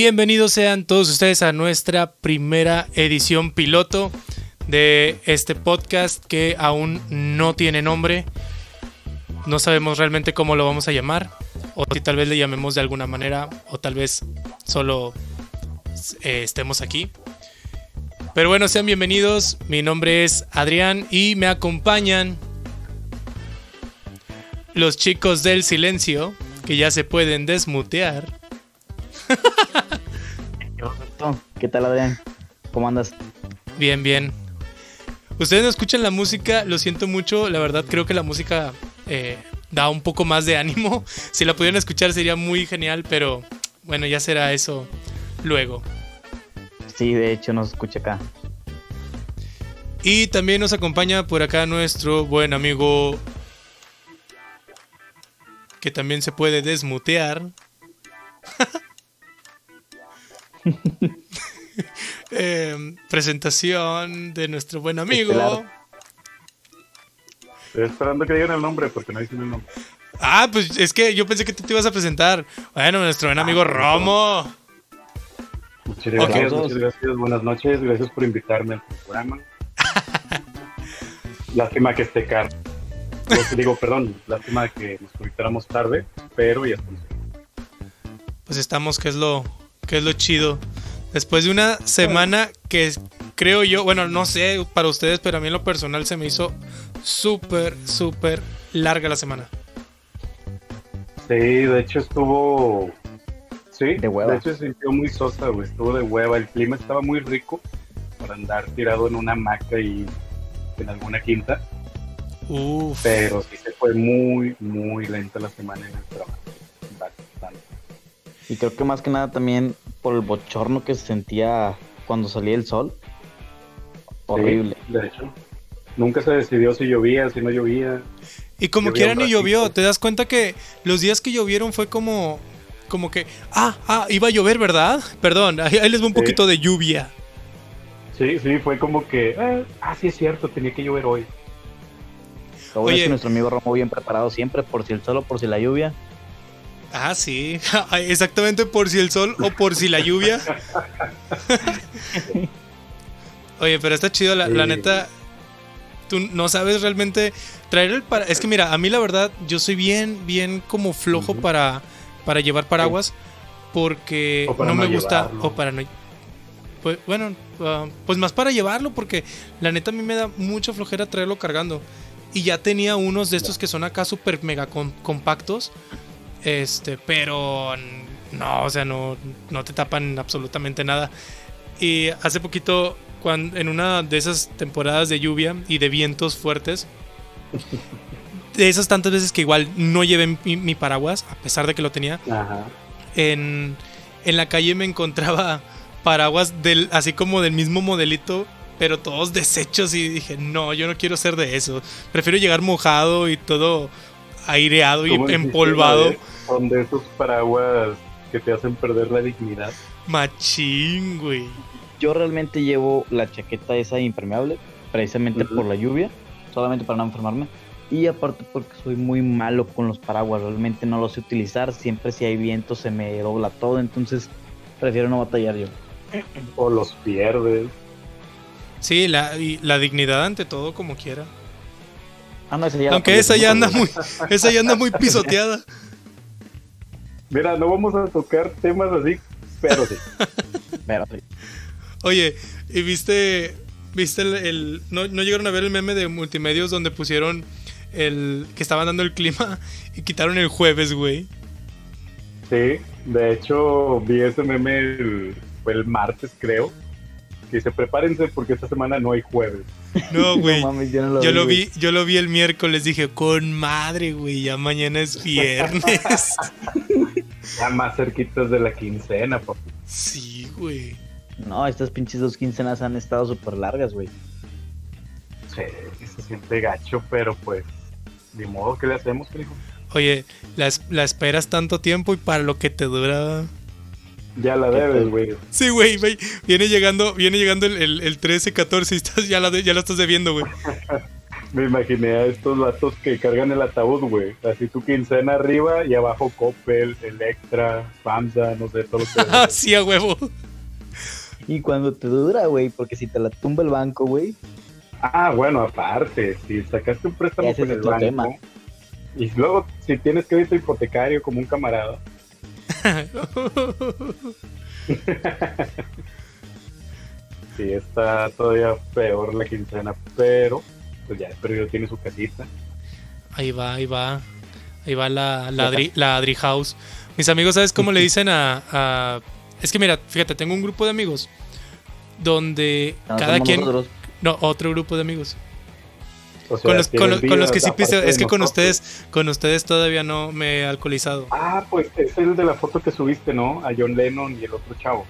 Bienvenidos sean todos ustedes a nuestra primera edición piloto de este podcast que aún no tiene nombre. No sabemos realmente cómo lo vamos a llamar, o si tal vez le llamemos de alguna manera, o tal vez solo eh, estemos aquí. Pero bueno, sean bienvenidos. Mi nombre es Adrián y me acompañan los chicos del silencio que ya se pueden desmutear. ¿Qué tal, Adrián? ¿Cómo andas? Bien, bien. Ustedes no escuchan la música, lo siento mucho. La verdad, creo que la música eh, da un poco más de ánimo. Si la pudieran escuchar sería muy genial, pero bueno, ya será eso luego. Sí, de hecho, nos escucha acá. Y también nos acompaña por acá nuestro buen amigo que también se puede desmutear. Em, presentación de nuestro buen amigo. Estoy esperando que digan el nombre porque no dicen el nombre. Ah, pues es que yo pensé que tú te ibas a presentar. Bueno, nuestro buen amigo Romo. Muchas gracias, muchas gracias. Buenas noches. Gracias por invitarme al programa. Lástima que esté caro. digo, perdón, lástima que nos conectáramos tarde, pero ya estamos. Pues estamos, que es lo, que es lo chido. Después de una semana que creo yo, bueno, no sé para ustedes, pero a mí en lo personal se me hizo súper, súper larga la semana. Sí, de hecho estuvo. Sí, de hueva. De hecho se sintió muy sosa, güey. Estuvo de hueva. El clima estaba muy rico para andar tirado en una hamaca y en alguna quinta. Uf. Pero sí se fue muy, muy lenta la semana en el trabajo. Y creo que más que nada también por el bochorno que se sentía cuando salía el sol. Horrible. Sí, de hecho. Nunca se decidió si llovía, si no llovía. Y como Llovía quiera ni llovió, te das cuenta que los días que llovieron fue como, como que, ah, ah, iba a llover, ¿verdad? Perdón, ahí, ahí les va un Sí. poquito de lluvia. Sí, sí, fue como que. eh, ah, sí es cierto, tenía que llover hoy. Oye. es que nuestro amigo Romo bien preparado siempre, por si el sol o por si la lluvia. Ah, sí, exactamente por si el sol o por si la lluvia. Oye, pero está chido, la, neta. Tú no sabes realmente traer el para. Es que mira, a mí la verdad, yo soy bien, bien como flojo para, para llevar paraguas. Porque para no me gusta. O para no. Pues bueno, ah, pues más para llevarlo, porque la neta a mí me da mucha flojera traerlo cargando. Y ya tenía unos de estos que son acá súper mega com- compactos. Este, pero no, o sea, no, no te tapan absolutamente nada. Y hace poquito, cuando, en una de esas temporadas de lluvia y de vientos fuertes, de esas tantas veces que igual no llevé mi, mi paraguas, a pesar de que lo tenía, Ajá. en, en la calle me encontraba paraguas del, así como del mismo modelito, pero todos deshechos y dije, no, yo no quiero ser de eso. Prefiero llegar mojado y todo aireado y ¿Cómo dijiste empolvado. Son de esos paraguas que te hacen perder la dignidad. Machín, güey. Yo realmente llevo la chaqueta esa impermeable, precisamente por la lluvia, solamente para no enfermarme. Y aparte porque soy muy malo con los paraguas, realmente no los sé utilizar, siempre si hay viento se me dobla todo, entonces prefiero no batallar yo. O los pierdes. Sí, la, y la dignidad ante todo como quiera. Ah, no, esa ya la Aunque esa ya anda muy, esa ya anda muy pisoteada. Mira, no vamos a tocar temas así, pero sí. Pero sí. Oye, ¿y viste, viste el, el- no, no llegaron a ver el meme de multimedios donde pusieron el que estaban dando el clima y quitaron el jueves, güey? Sí, de hecho vi ese meme el, fue el martes creo. Que dice, prepárense porque esta semana no hay jueves. No, güey. No yo no lo Yo lo vi, yo lo vi el miércoles, dije, con madre, güey, ya mañana es viernes. Ya más cerquitas de la quincena, papi. sí, güey. No, estas pinches dos quincenas han estado súper largas, güey. Sí, sí se siente gacho, pero pues, ni modo, ¿qué le hacemos, hijo? Oye, la, la esperas tanto tiempo y para lo que te dura. Ya la ¿Qué debes, güey. Sí, güey, güey. Viene llegando, viene llegando el, el, el 13, 14 y estás, ya, la de- ya lo estás debiendo, güey. Me imaginé a estos vatos que cargan el ataúd, güey. Así tu quincena arriba y abajo Coppel, Electra, FAMSA, no sé, todo lo que... Ah, sí, a huevo. Y cuando te dura, güey, porque si te la tumba el banco, güey, Ah, bueno, aparte, si sacaste un préstamo Ese con es el otro banco tema. y luego si tienes crédito hipotecario como un camarada, sí está todavía peor la quincena, pero pues ya pero tiene su casita. Ahí va, ahí va. Ahí va la, la, Adri, la Adri House. Mis amigos, ¿sabes cómo le dicen a, a- Es que mira, fíjate, tengo un grupo de amigos donde no cada quien... nosotros. No, otro grupo de amigos. O sea, Con los, con, los- tienen con los que sí aparte Es que con ustedes, con ustedes todavía no me he alcoholizado. Ah, pues es el de la foto que subiste, ¿no? A John Lennon y el otro chavo.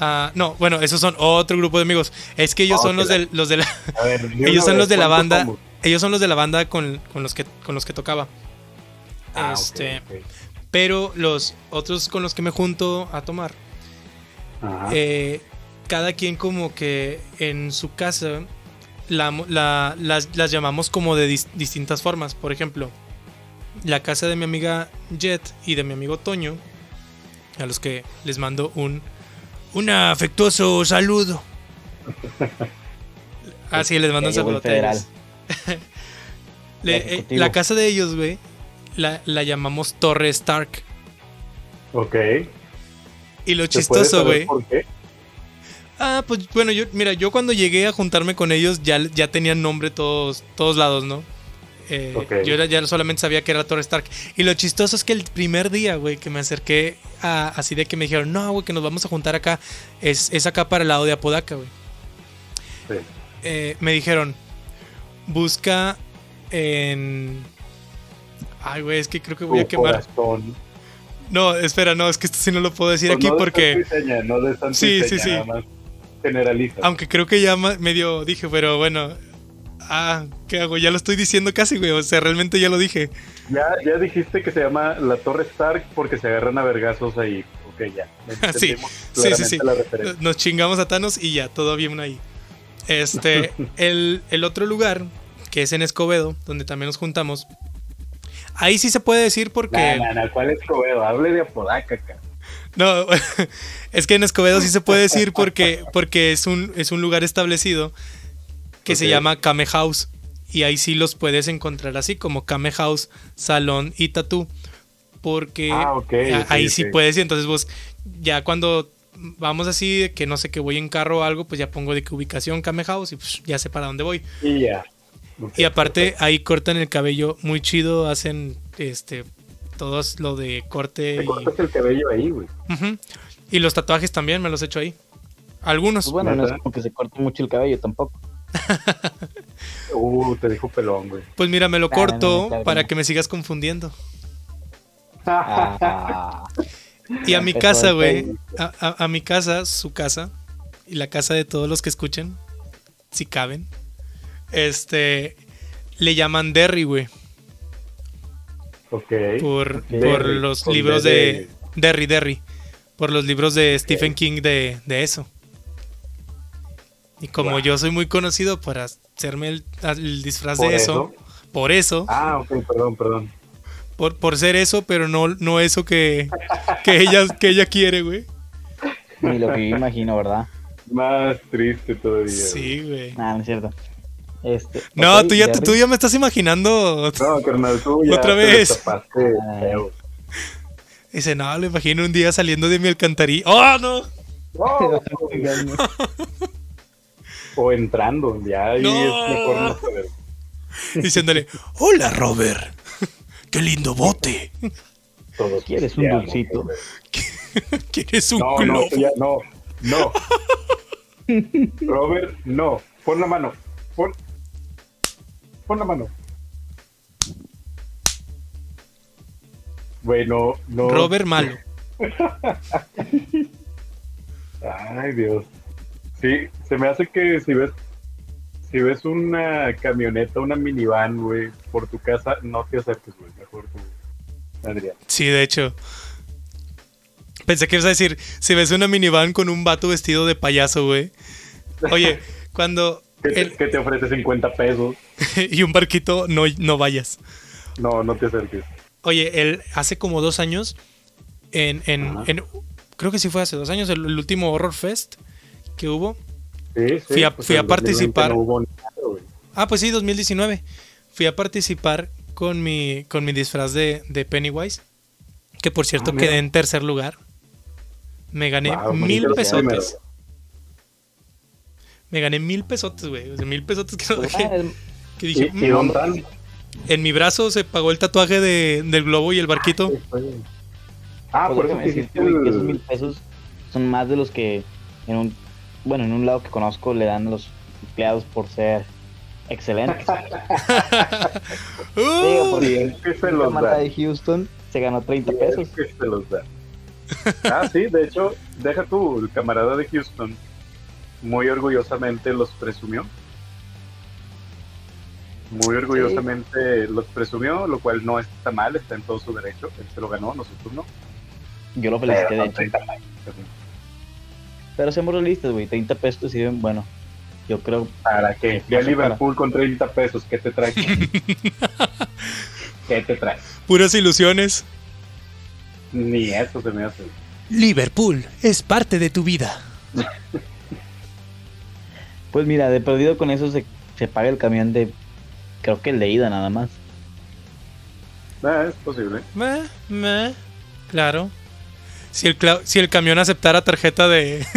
Ah, no, bueno, esos son otro grupo de amigos. Es que ellos Ah, son los la- de, los de la, A ver, ellos son los de la ¿cuántos banda. somos? Ellos son los de la banda con, con los que con los que tocaba. Ah, este, pero los otros con los que me junto a tomar, Ajá. eh, cada quien como que en su casa la- la- las, las llamamos como de dis- distintas formas. Por ejemplo, la casa de mi amiga Jet y de mi amigo Toño, a los que les mando un, un afectuoso saludo. Así les mando un saludo. Le- eh, la casa de ellos, güey, la, la llamamos Torre Stark. ok. Y lo ¿Se puede chistoso, güey. ¿Por qué? Ah, pues bueno, yo, mira, yo cuando llegué a juntarme con ellos ya, ya tenían nombre todos, todos lados, ¿no? Eh. Yo ya solamente sabía que era Torre Stark. Y lo chistoso es que el primer día, güey, que me acerqué a- así de que me dijeron, no, güey, que nos vamos a juntar acá, es, es acá para el lado de Apodaca, güey. Sí. Eh, me dijeron, busca en... Ay, güey, es que creo que voy a quemar. corazón. No, espera, no, es que esto sí no lo puedo decir Pues aquí no porque... no de Sí, sí, sí. nada más generaliza. Aunque creo que ya medio dije, pero bueno. Ah, ¿qué hago? Ya lo estoy diciendo casi, güey. O sea, realmente ya lo dije. Ya, ya dijiste que se llama la Torre Stark porque se agarran a vergazos ahí. Ok, ya. Sí, sí, sí, sí. Nos chingamos a Thanos y ya, todo bien ahí. Este, el, el otro lugar, que es en Escobedo, donde también nos juntamos. Ahí sí se puede decir porque. No, no, no, ¿cuál es Cobedo? Hable de Apodaca, acá. No, es que en Escobedo sí se puede decir porque, porque es, un, es un lugar establecido que se llama Kame House. Y ahí sí los puedes encontrar así, como Kame House, Salón y Tatú. Porque Ah, ok, a- ok, ahí sí puedes ir. Entonces vos, ya cuando vamos así, de que no sé, que voy en carro o algo, pues ya pongo de que ubicación Kame House y pues, ya sé para dónde voy. Y ya. Y aparte ahí cortan el cabello muy chido, hacen este todos lo de corte Te y... cortas el cabello ahí, güey. Y los tatuajes también me los he hecho ahí. Algunos. Pues bueno, no es como que se corte mucho el cabello tampoco. Uh, te dijo pelón, güey. Pues mira, me lo Nah, no, no, corto para que me sigas confundiendo. Ah, Y a mi casa, güey. pedo. A, a- a mi casa, su casa. Y la casa de todos los que escuchen. Si caben. Este. Le llaman Derry, güey. Por, Ok. por Derry, los libros de. de- Derry, Derry. Por los libros de Stephen King de, de eso. Y como Wow. yo soy muy conocido por hacerme el, el disfraz de eso, por eso, Ah, ok, perdón, perdón. por, por ser eso, pero no, no eso que, que, ella, que ella quiere, güey. ni lo que yo imagino, ¿verdad? Más triste todavía. Sí, güey. Nah, no es cierto. Este, No, tú, ya, Jerry. tú ya me estás imaginando. No, carnal, tú ya Otra vez. feo. Dice, no, lo imagino un día saliendo de mi alcantarilla. ¡Oh, no! O entrando, ya ahí No. es mejor no saber. Diciéndole, hola, Robert. Qué lindo bote. Todos ¿Quieres un dulcito? ¿Quieres un No, no, globo? tú ya, no, no. Robert, no. Pon la mano. Pon, pon la mano. Bueno, no. Robert malo. Ay, Dios. Sí, se me hace que si ves si ves una camioneta, una minivan, güey, por tu casa, no te acerques, güey. Mejor tú, Adrián. Sí, de hecho. Pensé que ibas a decir, si ves una minivan con un vato vestido de payaso, güey. Oye, cuando, Que te, el- que te ofrece 50 pesos. y un barquito, no, no vayas. No, no te acerques. Oye, el, hace como dos años, en, en, en- creo que sí fue hace dos años, el, el último Horror Fest que hubo. Sí, sí, Fui a- pues fui a en el 2020 participar. No hubo nada, güey. Ah, pues sí, 2019. Fui a participar con mi, con mi disfraz de, de Pennywise. Que por cierto Ah, quedé en tercer lugar. Me gané Wow, mil pesotes. Me gané mil pesotes, güey. O sea, mil pesotes que, no- Ah, que, ¿Y, dije. y "Mm". dónde están? En mi brazo se pagó el tatuaje de- del globo y el barquito. Ah, por eso déjame te decirte, hiciste güey, que esos mil pesos son más de los que en un, bueno, en un lado que conozco le dan a los empleados por ser excelentes. Digo, porque Bien que se los camarada da. de Houston se ganó 30 Bien pesos. que se los da. Ah, sí, de hecho, deja tú, el camarada de Houston muy orgullosamente los presumió. Muy orgullosamente los presumió, lo cual no está mal, está en todo su derecho. Él se lo ganó, nosotros no. Yo lo felicité, Pero de hecho. 30 pesos. Pero seamos realistas, güey. 30 pesos te sirven, bueno. Yo creo. ¿Para qué? Ve a Para- Liverpool con 30 pesos, ¿qué te trae? ¿Qué te trae? Puras ilusiones. Ni eso se me hace. Liverpool es parte de tu vida. Pues mira, de perdido con eso se, se paga el camión de. Creo que el de ida nada más. Ah, es posible. Meh, meh. Claro. Si el, si el camión aceptara tarjeta de.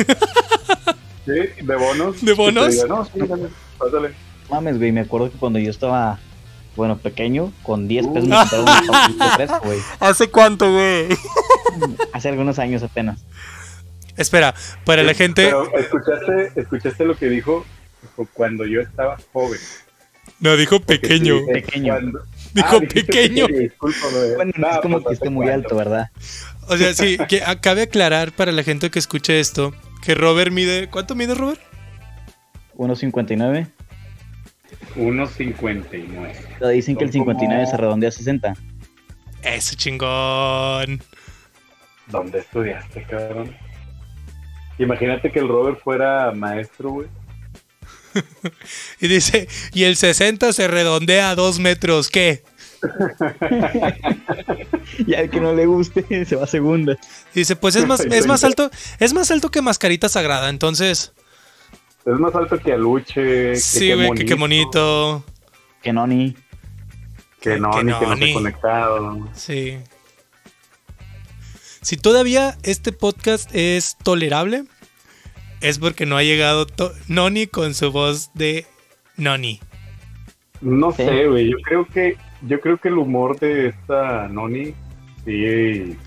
Sí, de bonos. ¿De bonos? Diga, no, sí, dale, pásale. Mames, güey. Me acuerdo que cuando yo estaba, bueno, pequeño, con 10 pesos Uh. me compraron un papelito fresco, güey. ¿Hace cuánto, güey? Hace algunos años apenas. Espera, para la gente. Pero escuchaste, escuchaste lo que Dijo, cuando yo estaba joven. No, dijo pequeño. sí, dije, Pequeño. cuando- Dijo Ah, pequeño. Bueno, no es como pues, que esté ¿hace muy alto, ¿verdad? O sea, sí, que acabe aclarar para la gente que escuche esto que Robert mide. ¿Cuánto mide Robert? 1.59. 1.59. Pero dicen que el Son como- 59 se redondea a 60. Ese chingón. ¿Dónde estudiaste, cabrón? Imagínate que el Robert fuera maestro, güey. Y dice, y el 60 se redondea a 2 metros. ¿Qué? Y al que no le guste, se va a segunda. Dice, pues es más, es más alto, es más alto que mascarita sagrada. Entonces, Es más alto que Aluche. que sí, qué güey, que qué bonito. Que no, ni. Que no, Que ni que no Noni. se conectado. Sí. Si todavía este podcast es tolerable, es porque no ha llegado Noni con su voz de Noni. No Sí. sé, güey. Yo creo que yo creo que el humor de esta Noni sí,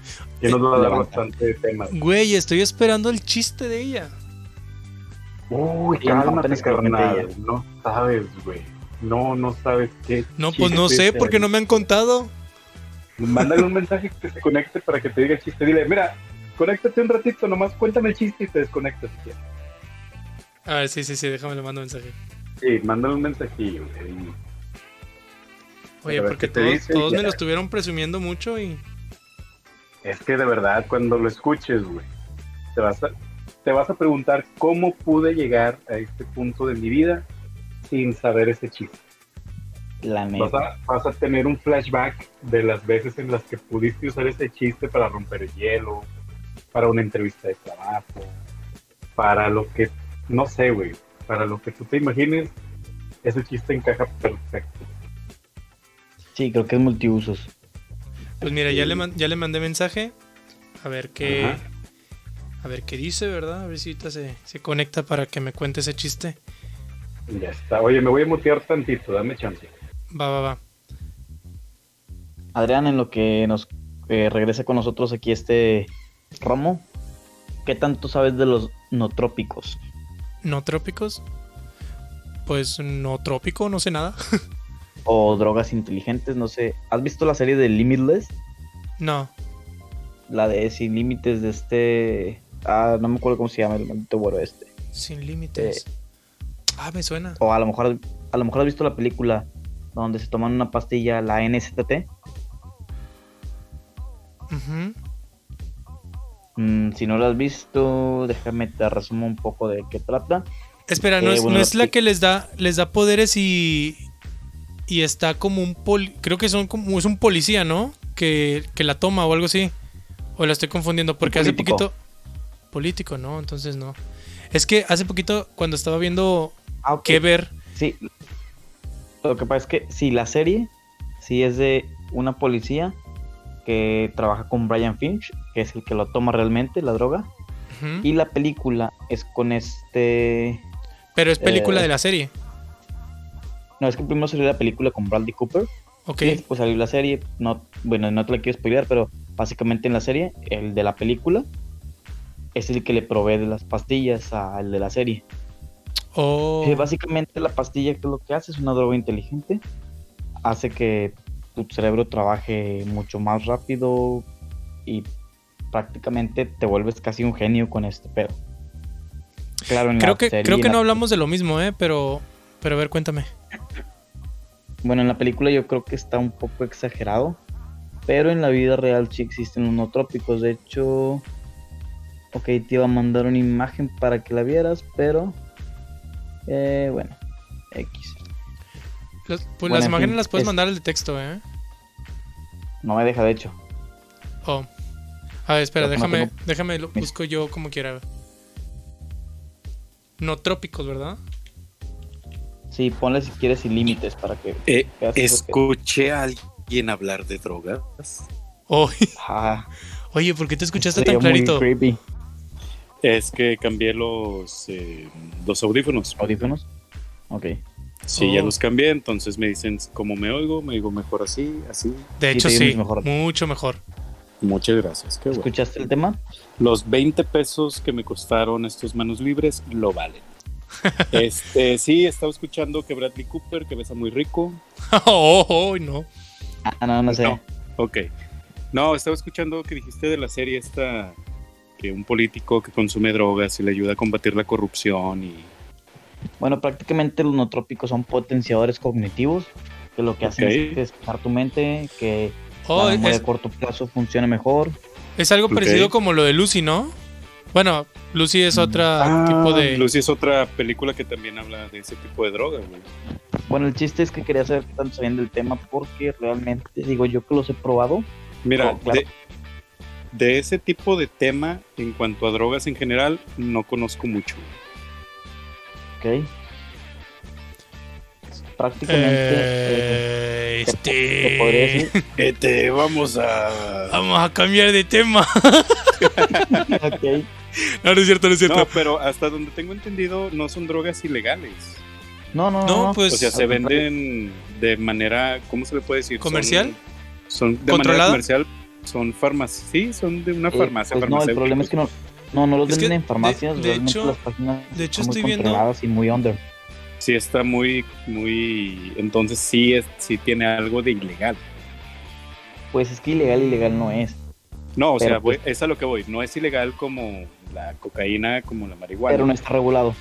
sí nos va a dar bastante tema. Güey, estoy esperando el chiste de ella. Uy, cálmate, que carnal. No sabes, güey. No, no sabes qué. No, pues no sé, porque no me han contado. Mándale un mensaje que se conecte para que te diga el chiste. Dile, mira, conéctate un ratito, nomás cuéntame el chiste y te desconectas. si quieres. A ver, sí, sí, sí, déjame le mando un mensaje. Sí, mándale un mensajillo, güey. Oye, porque te todos, dice, todos me lo estuvieron presumiendo mucho y. Es que de verdad, cuando lo escuches, güey, te vas a, te vas a preguntar cómo pude llegar a este punto de mi vida sin saber ese chiste. La Vas a, vas a tener un flashback de las veces en las que pudiste usar ese chiste para romper el hielo, para una entrevista de trabajo, para lo que, no sé, güey, para lo que tú te imagines, ese chiste encaja perfecto. Sí, creo que es multiusos. Pues mira, ya le, man- ya le mandé mensaje. A ver qué. Ajá. A ver qué dice, ¿verdad? A ver si ahorita se, se conecta para que me cuente ese chiste. Ya está. Oye, me voy a mutear tantito, dame chance. Va, va, va. Adrián, en lo que nos eh, regresa con nosotros aquí este Romo, ¿qué tanto sabes de los nootrópicos? ¿No trópicos? Pues no trópico, no sé nada. O drogas inteligentes, no sé. ¿Has visto la serie de Limitless? No. La de Sin Límites de este... Ah, no me acuerdo cómo se llama el maldito güero este. Sin límites. Ah, me suena. O a lo mejor, a lo mejor has visto la película donde se toman una pastilla, la NZT. Ujú. Mm, si no la has visto, déjame te resumo un poco de qué trata. Espera, ¿no, Eh, es, bueno, no es la que les da, les da poderes y. Y está como un poli. Creo que son como. Es un policía, ¿no? Que, que la toma o algo así. O la estoy confundiendo. Porque hace poquito. Político, ¿no? Entonces no. Es que hace poquito, cuando estaba viendo Ah, qué ver. Sí. Lo que pasa es que si la serie, sí es de una policía que trabaja con Brian Finch, que es el que lo toma realmente, la droga. Y la película es con este... Pero es película eh, de la serie. No, es que primero salió la película con Bradley Cooper. Ok. Y después salió la serie. No, bueno, no te la quiero spoilear, pero básicamente en la serie, el de la película es el que le provee de las pastillas al de la serie. Oh, Eh, básicamente la pastilla que lo que hace es una droga inteligente. Hace que tu cerebro trabaje mucho más rápido y prácticamente te vuelves casi un genio con este pedo. Claro, en creo la que, serie, creo que la- no hablamos de lo mismo, ¿eh? Pero, pero a ver, cuéntame. Bueno, en la película yo creo que está un poco exagerado, pero en la vida real sí existen los nootrópicos. De hecho, ok, te iba a mandar una imagen para que la vieras, pero eh, bueno, X. Las- pues Bueno, las en imágenes fin, las puedes es- mandar al de texto, ¿eh? No me deja, de hecho. Oh. A ver, espera, déjame, tengo- déjame, lo busco yo como quiera. No trópicos, ¿verdad? Sí, ponle si quieres sin límites para que Eh, que- escuché a alguien hablar de drogas. Oh, Ah, oye, ¿por qué te escuchaste tan muy clarito? creepy. Es que cambié los, eh, los audífonos. ¿Audífonos? Ok. Sí, ya Oh. los cambié, entonces me dicen cómo me oigo, me digo mejor así, así. De hecho, sí, mejor. mucho mejor. Muchas gracias, qué bueno. ¿Escuchaste el tema? Los 20 pesos que me costaron estos manos libres lo valen. Este, sí, estaba escuchando que Bradley Cooper, que besa muy rico. oh, oh, no. Ah, no, no sé. No, ok. No, estaba escuchando que dijiste de la serie esta, que un político que consume drogas y le ayuda a combatir la corrupción y... Bueno, prácticamente los nootrópicos son potenciadores cognitivos, que lo que hacen es despejar tu mente, que Oh, la memoria es, a corto plazo funcione mejor. es algo parecido como lo de Lucy, ¿no? Bueno, Lucy es otro Ah, tipo de. Lucy es otra película que también habla de ese tipo de drogas, güey. Bueno, el chiste es que quería saber qué tanto sabían del tema porque realmente, digo yo que los he probado. Mira, Oh, claro. de, de ese tipo de tema, en cuanto a drogas en general, no conozco mucho. Ok. Prácticamente. eh, Eh, te- te podría este. decir. Este, vamos a... Vamos a cambiar de tema. ok. No, no es cierto, no es cierto. No, pero hasta donde tengo entendido, no son drogas ilegales. No, no, no. Pues. O sea, se venden de manera, ¿cómo se le puede decir? ¿Comercial? Son, de ¿Controlada? manera comercial, son farmacias. Sí, son de una Eh, farmacia. pues no, el problema es que no, no, no los Es venden en de- farmacias. de realmente hecho- las páginas de hecho están estoy muy viendo- controladas y muy under. Sí, está muy, muy. Entonces sí, es, sí tiene algo de ilegal. Pues es que ilegal, ilegal no es. No, o Pero, sea, voy- pues- es a lo que voy. No es ilegal como la cocaína, como la marihuana. Pero no está regulado.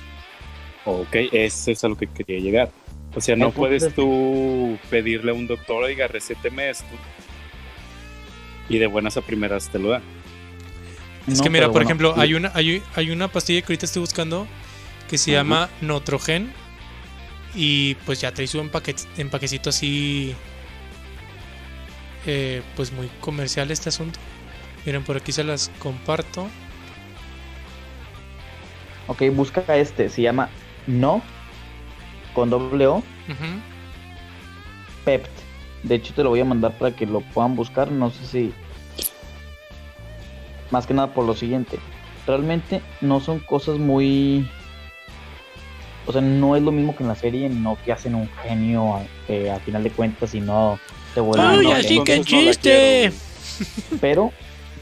Ok, eso es a lo que quería llegar. O sea, no puedes es- tú pedirle a un doctor, oiga, recéteme esto. Y de buenas a primeras te lo da. Es No, que mira, por bueno, ejemplo, sí. hay una, hay, hay una pastilla que ahorita estoy buscando que se llama Notrogen. Y pues ya trae su empaque, empaquecito así. eh, pues muy comercial este asunto. Miren, por aquí se las comparto. Ok, busca este. Se llama No con doble O. Pept. De hecho, te lo voy a mandar para que lo puedan buscar. No sé si. Más que nada por lo siguiente. Realmente no son cosas muy. O sea, no es lo mismo que en la serie. No te hacen un genio a, eh, a final de cuentas y no te vuelven ¡Ay, así que no chiste! pero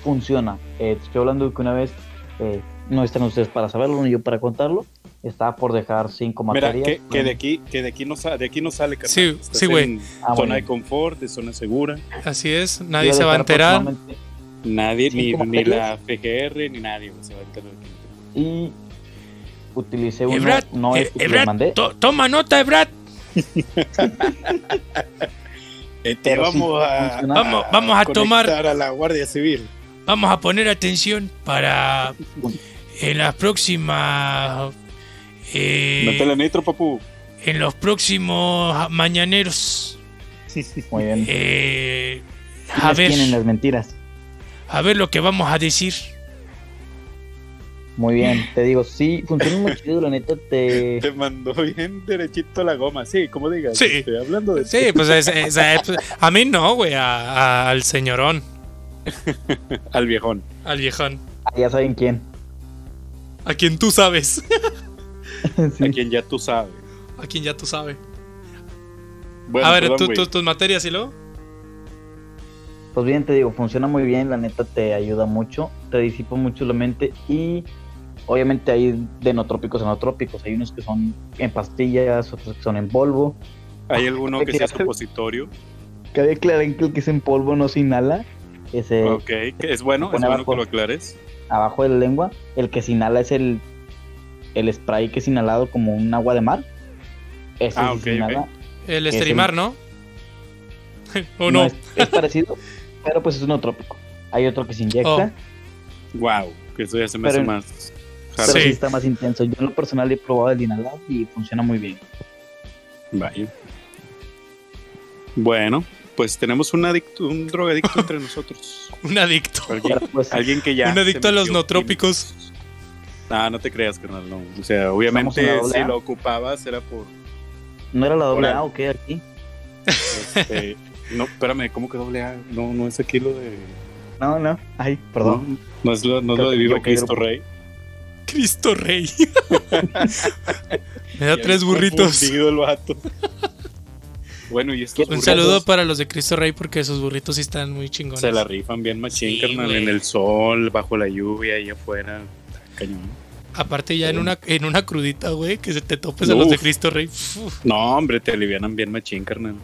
funciona. Eh, te estoy hablando de que una vez eh, no están ustedes para saberlo ni yo para contarlo. Estaba por dejar cinco Mira, materias. que, que de aquí, que de aquí no sale, de aquí no sale, carnal. Sí, Estás sí, güey. Ah, zona bueno. de confort, de zona segura. Así es, nadie se va a enterar. Nadie, ni, la. FGR, ni nadie se va a. Y utilicé uno, Ebrad, no eh, que les Ebrad, mandé. to- toma nota, Ebrad. Este, sí vamos a. Vamos- vamos a tomar- a la Guardia Civil. Vamos a poner atención para en las próximas Eh, Métele nitro, papu. en los próximos mañaneros. Muy bien. eh, a ¿Quiénes ver, tienen las mentiras? A ver lo que vamos a decir. Muy bien, te digo, sí, funciona muy chido, la neta, te... Te mandó bien derechito la goma. Sí, como digas. Sí. Estoy hablando de Sí, pues es- es- es- a mí no, güey, a- a- al señorón, al viejón. al viejón. Ah, ya saben quién. A quien tú sabes. Sí. A quien ya tú sabes. A quien ya tú sabes. Bueno, a ver, perdón, tú- tú- tus materias y luego. Pues bien, te digo, funciona muy bien, la neta te ayuda mucho, te disipa mucho la mente y obviamente hay de nootrópicos a nootrópicos, hay unos que son en pastillas, otros que son en polvo. ¿Hay alguno que sea supositorio? Cabe aclarar que el que es en polvo no se inhala, ese Ok, que es bueno, es pone bueno abajo. que lo aclares. abajo de la lengua, el que se inhala es el, el spray que es inhalado como un agua de mar. Ese Ah, sí ok, se inhala. El Es Esterimar, ¿no? ¿O no? es, es parecido, pero pues es nootrópico. Hay otro que se inyecta, Oh. Wow, que eso ya se me Pero- hace más. pero sí. Sí. está más intenso. Yo en lo personal he probado el inhalado y funciona muy bien. Vaya. Bueno, pues tenemos un adicto, un drogadicto entre nosotros. Un adicto. Alguien, pues, alguien que ya. Un adicto a los químicos. Ah, no te creas, carnal, no. O sea, obviamente ¿Estamos en la si lo ocupabas era por. ¿No era la doble. A o qué aquí? este, no, espérame, ¿cómo que doble A? No, no es aquí lo de. No, no. Ay, perdón. No, no es lo, no es lo de Viva Cristo. Rey. Cristo Rey. Me da Ya tres burritos. el vato. bueno, y estos Un burritos saludo para los de Cristo Rey porque sus burritos sí están muy chingones. Se la rifan bien machín, Sí, carnal. En el sol, bajo la lluvia, ahí afuera. Cañón. Aparte ya en una, en una crudita, güey, que se te topes a los de. Cristo Rey. Uf. No, hombre, te alivianan bien machín, carnal.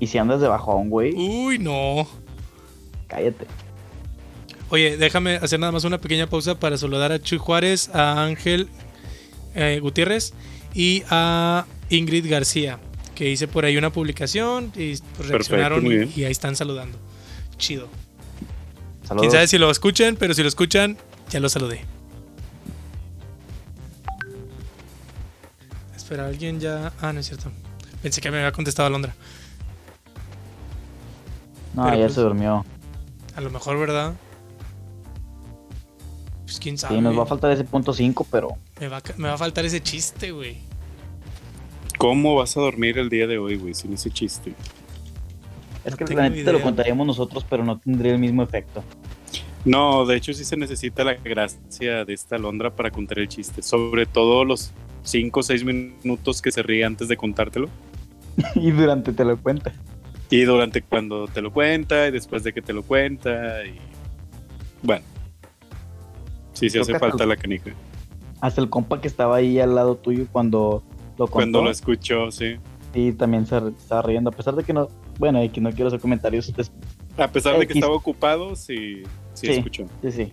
Y si andas de bajón, güey, Uy, no. cállate. Oye, déjame hacer nada más una pequeña pausa para saludar a Chuy Juárez, a Ángel eh, Gutiérrez y a Ingrid García, que hice por ahí una publicación y pues, reaccionaron y ahí están saludando. Chido. Saludos. Quién sabe si lo escuchan, pero si lo escuchan, ya lo saludé. Espera, alguien ya. Ah, no es cierto. Pensé que me había contestado Alondra. No, pero ya pues- se durmió. A lo mejor, ¿verdad? Pues quién sabe. Sí, nos va a faltar ese punto 5, pero me, va me va a faltar ese chiste, güey. ¿Cómo vas a dormir el día de hoy, güey, sin ese chiste? es No que neta te lo contaríamos nosotros, pero no tendría el mismo efecto. No, de hecho sí se necesita la gracia de esta Londra para contar el chiste. Sobre todo los 5 o 6 minutos que se ríe antes de contártelo. y durante te lo cuenta. Y durante cuando te lo cuenta y después de que te lo cuenta. Y... Bueno. Sí, se Creo hace falta el- la canija. Hasta el compa que estaba ahí al lado tuyo cuando lo contó, Cuando lo escuchó, sí. sí, también se estaba riendo, a pesar de que no, bueno, y que no quiero hacer comentarios, es- A pesar de que X. estaba ocupado, sí, sí, Sí. escuchó. sí, sí.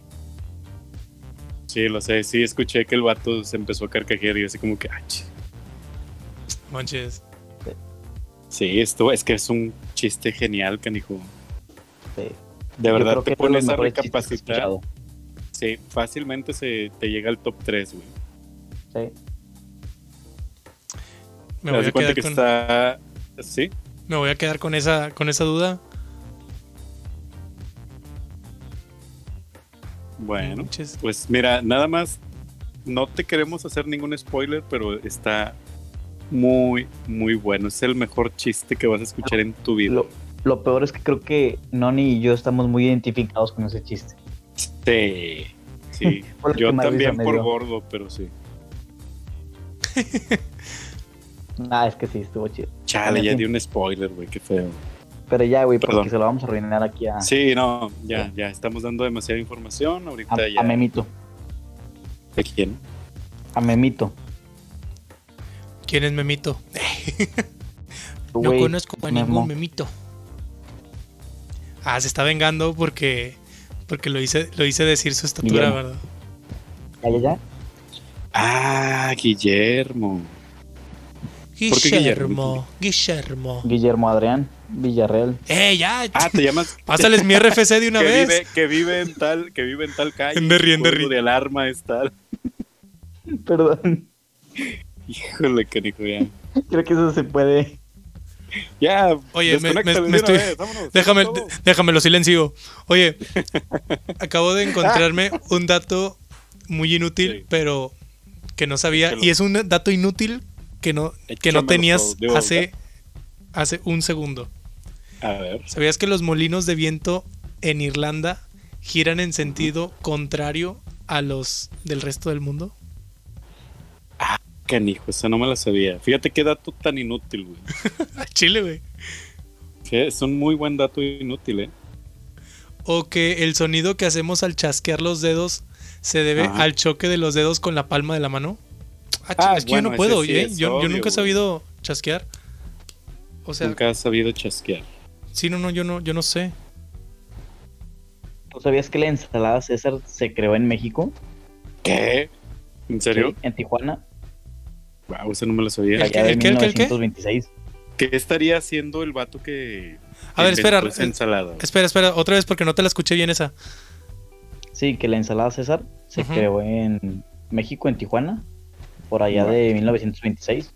Sí, lo sé. Sí, escuché que el vato se empezó a carcajear y así como que, "Ay, ch". Manches. Sí, esto es que es un chiste genial, canijo. sí. De verdad te pones a recapacitar. Sí, fácilmente se te llega al top 3, güey. Sí. Me voy, a quedar que con, está. Sí, me voy a quedar con esa, con esa duda. bueno. Manches. Pues mira, nada más. No te queremos hacer ningún spoiler, pero está muy, muy bueno. Es el mejor chiste que vas a escuchar en tu vida. Lo, lo peor es que creo que Noni y yo estamos muy identificados con ese chiste. Sí, sí. Yo también por gordo, pero sí. Ah, es que sí, estuvo chido. Chale, ya di un spoiler, güey, qué feo. Pero ya, güey, porque se lo vamos a arruinar aquí a, Sí, no, ya, ya estamos dando demasiada información. Ahorita a, ya. a Memito. ¿De quién? A Memito. ¿Quién es Memito? No conozco a Memo. ningún Memito. Ah, se está vengando porque porque lo hice lo hice decir su estatura, Guillermo. ¿verdad? ¿Ya, ya? Ah, Guillermo. ¿Por qué Guillermo, Guillermo. Guillermo Adrián Villarreal. ¡Eh, ya! Ah, te llamas. Pásales mi RFC de una que vez. Vive, que vive en tal, que vive en tal calle. En Derry, en Derry. de alarma es tal. Perdón. Híjole, canijo, ya. Creo que eso se puede. Ya, Oye, me- estoy- vez, vámonos, Déjame, todo. déjamelo silencio. Oye, acabo de encontrarme un dato muy inútil, Sí. pero que no sabía. Échalo. Y es un dato inútil que no, que no tenías hace, hace un segundo. A ver. ¿Sabías que los molinos de viento en Irlanda giran en sentido contrario a los del resto del mundo? Canijo, esa no me la sabía. Fíjate qué dato tan inútil, güey. A Chile, güey. Sí, Es un muy buen dato inútil, ¿eh? O que el sonido que hacemos al chasquear los dedos se debe Ajá. al choque de los dedos con la palma de la mano. Ah, Ah, es que bueno, yo no puedo, sí ¿eh? Yo, nunca he güey. sabido chasquear. O sea, Nunca has sabido chasquear. sí, no, no, yo no, yo no sé. ¿Tú sabías que la ensalada César se creó en México? ¿Qué? ¿En serio? Sí, en Tijuana. Wow, esa no me la sabía. ¿El qué, el qué, el qué, el qué? 1926. ¿Qué estaría haciendo el vato que. A ver, espera, ensalada? Espera, espera, otra vez porque no te la escuché bien esa. Sí, que la ensalada César se creó en México, en Tijuana, por allá Guau. de 1926,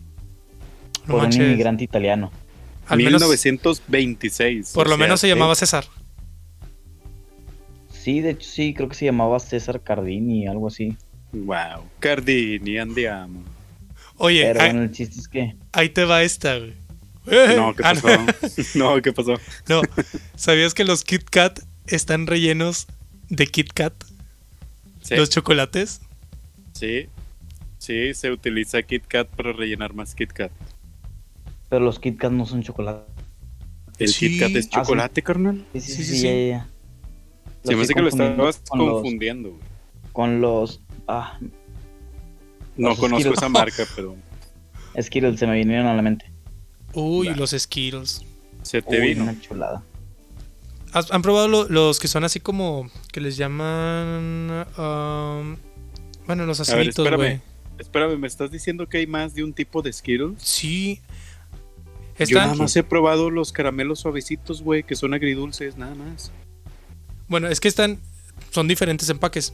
No por un inmigrante italiano. Al menos, 1926. por lo sea, menos se ¿eh? llamaba César. Sí, de hecho sí, creo que se llamaba César Cardini, algo así. Wow. Cardini, andiamo. Oye, Pero ahí, bueno, el chiste es que ahí te va esta, güey. No, ¿qué Ah, pasó? no. ¿qué pasó? No, ¿sabías que los Kit Kat están rellenos de Kit Kat? Sí, Los chocolates. sí. Sí, se utiliza Kit Kat para rellenar más Kit Kat. pero los Kit Kat no son chocolate. El Sí. Kit Kat es Ah, sí. chocolate, carnal. Sí, sí, Sí, sí, sí, ya, sí. ya, ya. Se me hace que lo estabas con confundiendo, güey. Con los ah, No Los conozco Skittles. esa marca, pero Skittles se me vinieron a la mente. Uy, los Skittles. se te Uy, vino. una chulada. ¿Has- ¿Han probado lo- los que son así como que les llaman... um, bueno, los A ver, aciditos, espérame. güey. Espérame, ¿me estás diciendo que hay más de un tipo de Skittles? Sí. Yo nada más he probado los caramelos suavecitos, güey, que son agridulces, nada más. bueno, es que están, son diferentes empaques.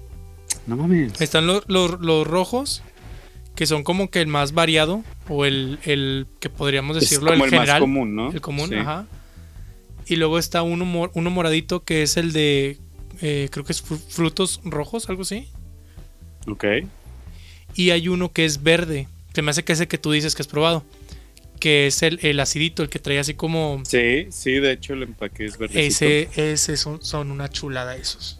No mames. Están los, los- los rojos, que son como que el más variado, o el, el que podríamos Es decirlo, como el el general. más común, ¿no? El común, Sí. ajá. Y luego está uno, mor- uno moradito que es el de, eh, creo que es fru- frutos rojos, algo así. Ok. Y hay uno que es verde. Se me hace que ese que tú dices que has probado. Que es el, el acidito, el que trae así como... Sí, sí, de hecho el empaque es verde. Ese, ese son, son una chulada esos.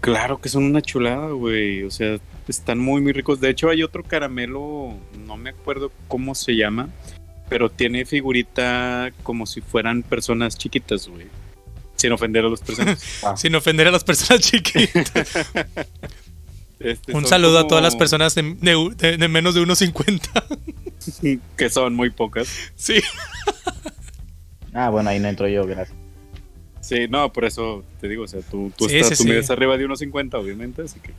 Claro que son una chulada, güey. O sea, están muy, muy ricos. De hecho, hay otro caramelo, no me acuerdo cómo se llama, pero tiene figurita como si fueran personas chiquitas, güey. Sin ofender a las personas. Sin ofender a las personas chiquitas. Este, Un saludo a todas las personas de, de- de- de menos de 1.50. que son muy pocas. sí. Ah, bueno, ahí no entro yo, gracias. Sí, no, por eso te digo, o sea, tú, tú, Sí, estás, sí, tú sí. mides arriba de unos 50, obviamente, así que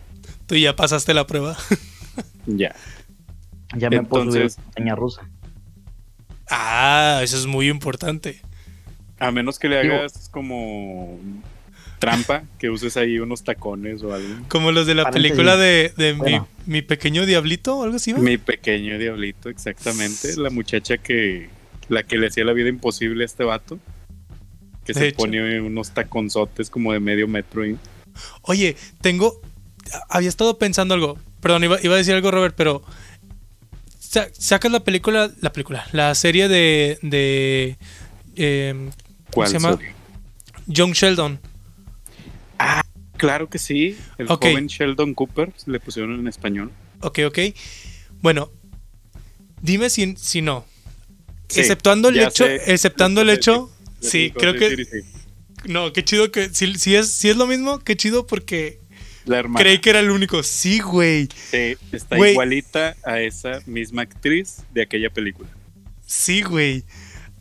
Tú ya pasaste la prueba. ya. Ya me puedo subir a Entonces- la montaña rusa. Ah, eso es muy importante. A menos que le Digo- hagas como trampa, que uses ahí unos tacones o algo. Como los de la película de, de mi- Bueno. mi, pequeño diablito o algo así. ¿va? Mi pequeño diablito, exactamente. La muchacha que. La que le hacía la vida imposible a este vato. Que De se hecho. pone unos taconzotes como de medio metro. Y... Oye, tengo. Había estado pensando algo. Perdón, iba, iba a decir algo, Robert, pero. sa- Sacas la película. La película. La serie de. de em, ¿Cuál se llama? serie? Young Sheldon. Claro que sí. El joven Sheldon Cooper le pusieron en español. Ok, ok. Bueno, dime si, si no. Sí, exceptuando el hecho. sé. Exceptuando el hecho. Sí, creo que. No, qué chido que. Si, si es, si es lo mismo, qué chido porque La hermana. creí que era el único. Sí, güey. Sí, está Güey. igualita a esa misma actriz de aquella película. Sí, güey.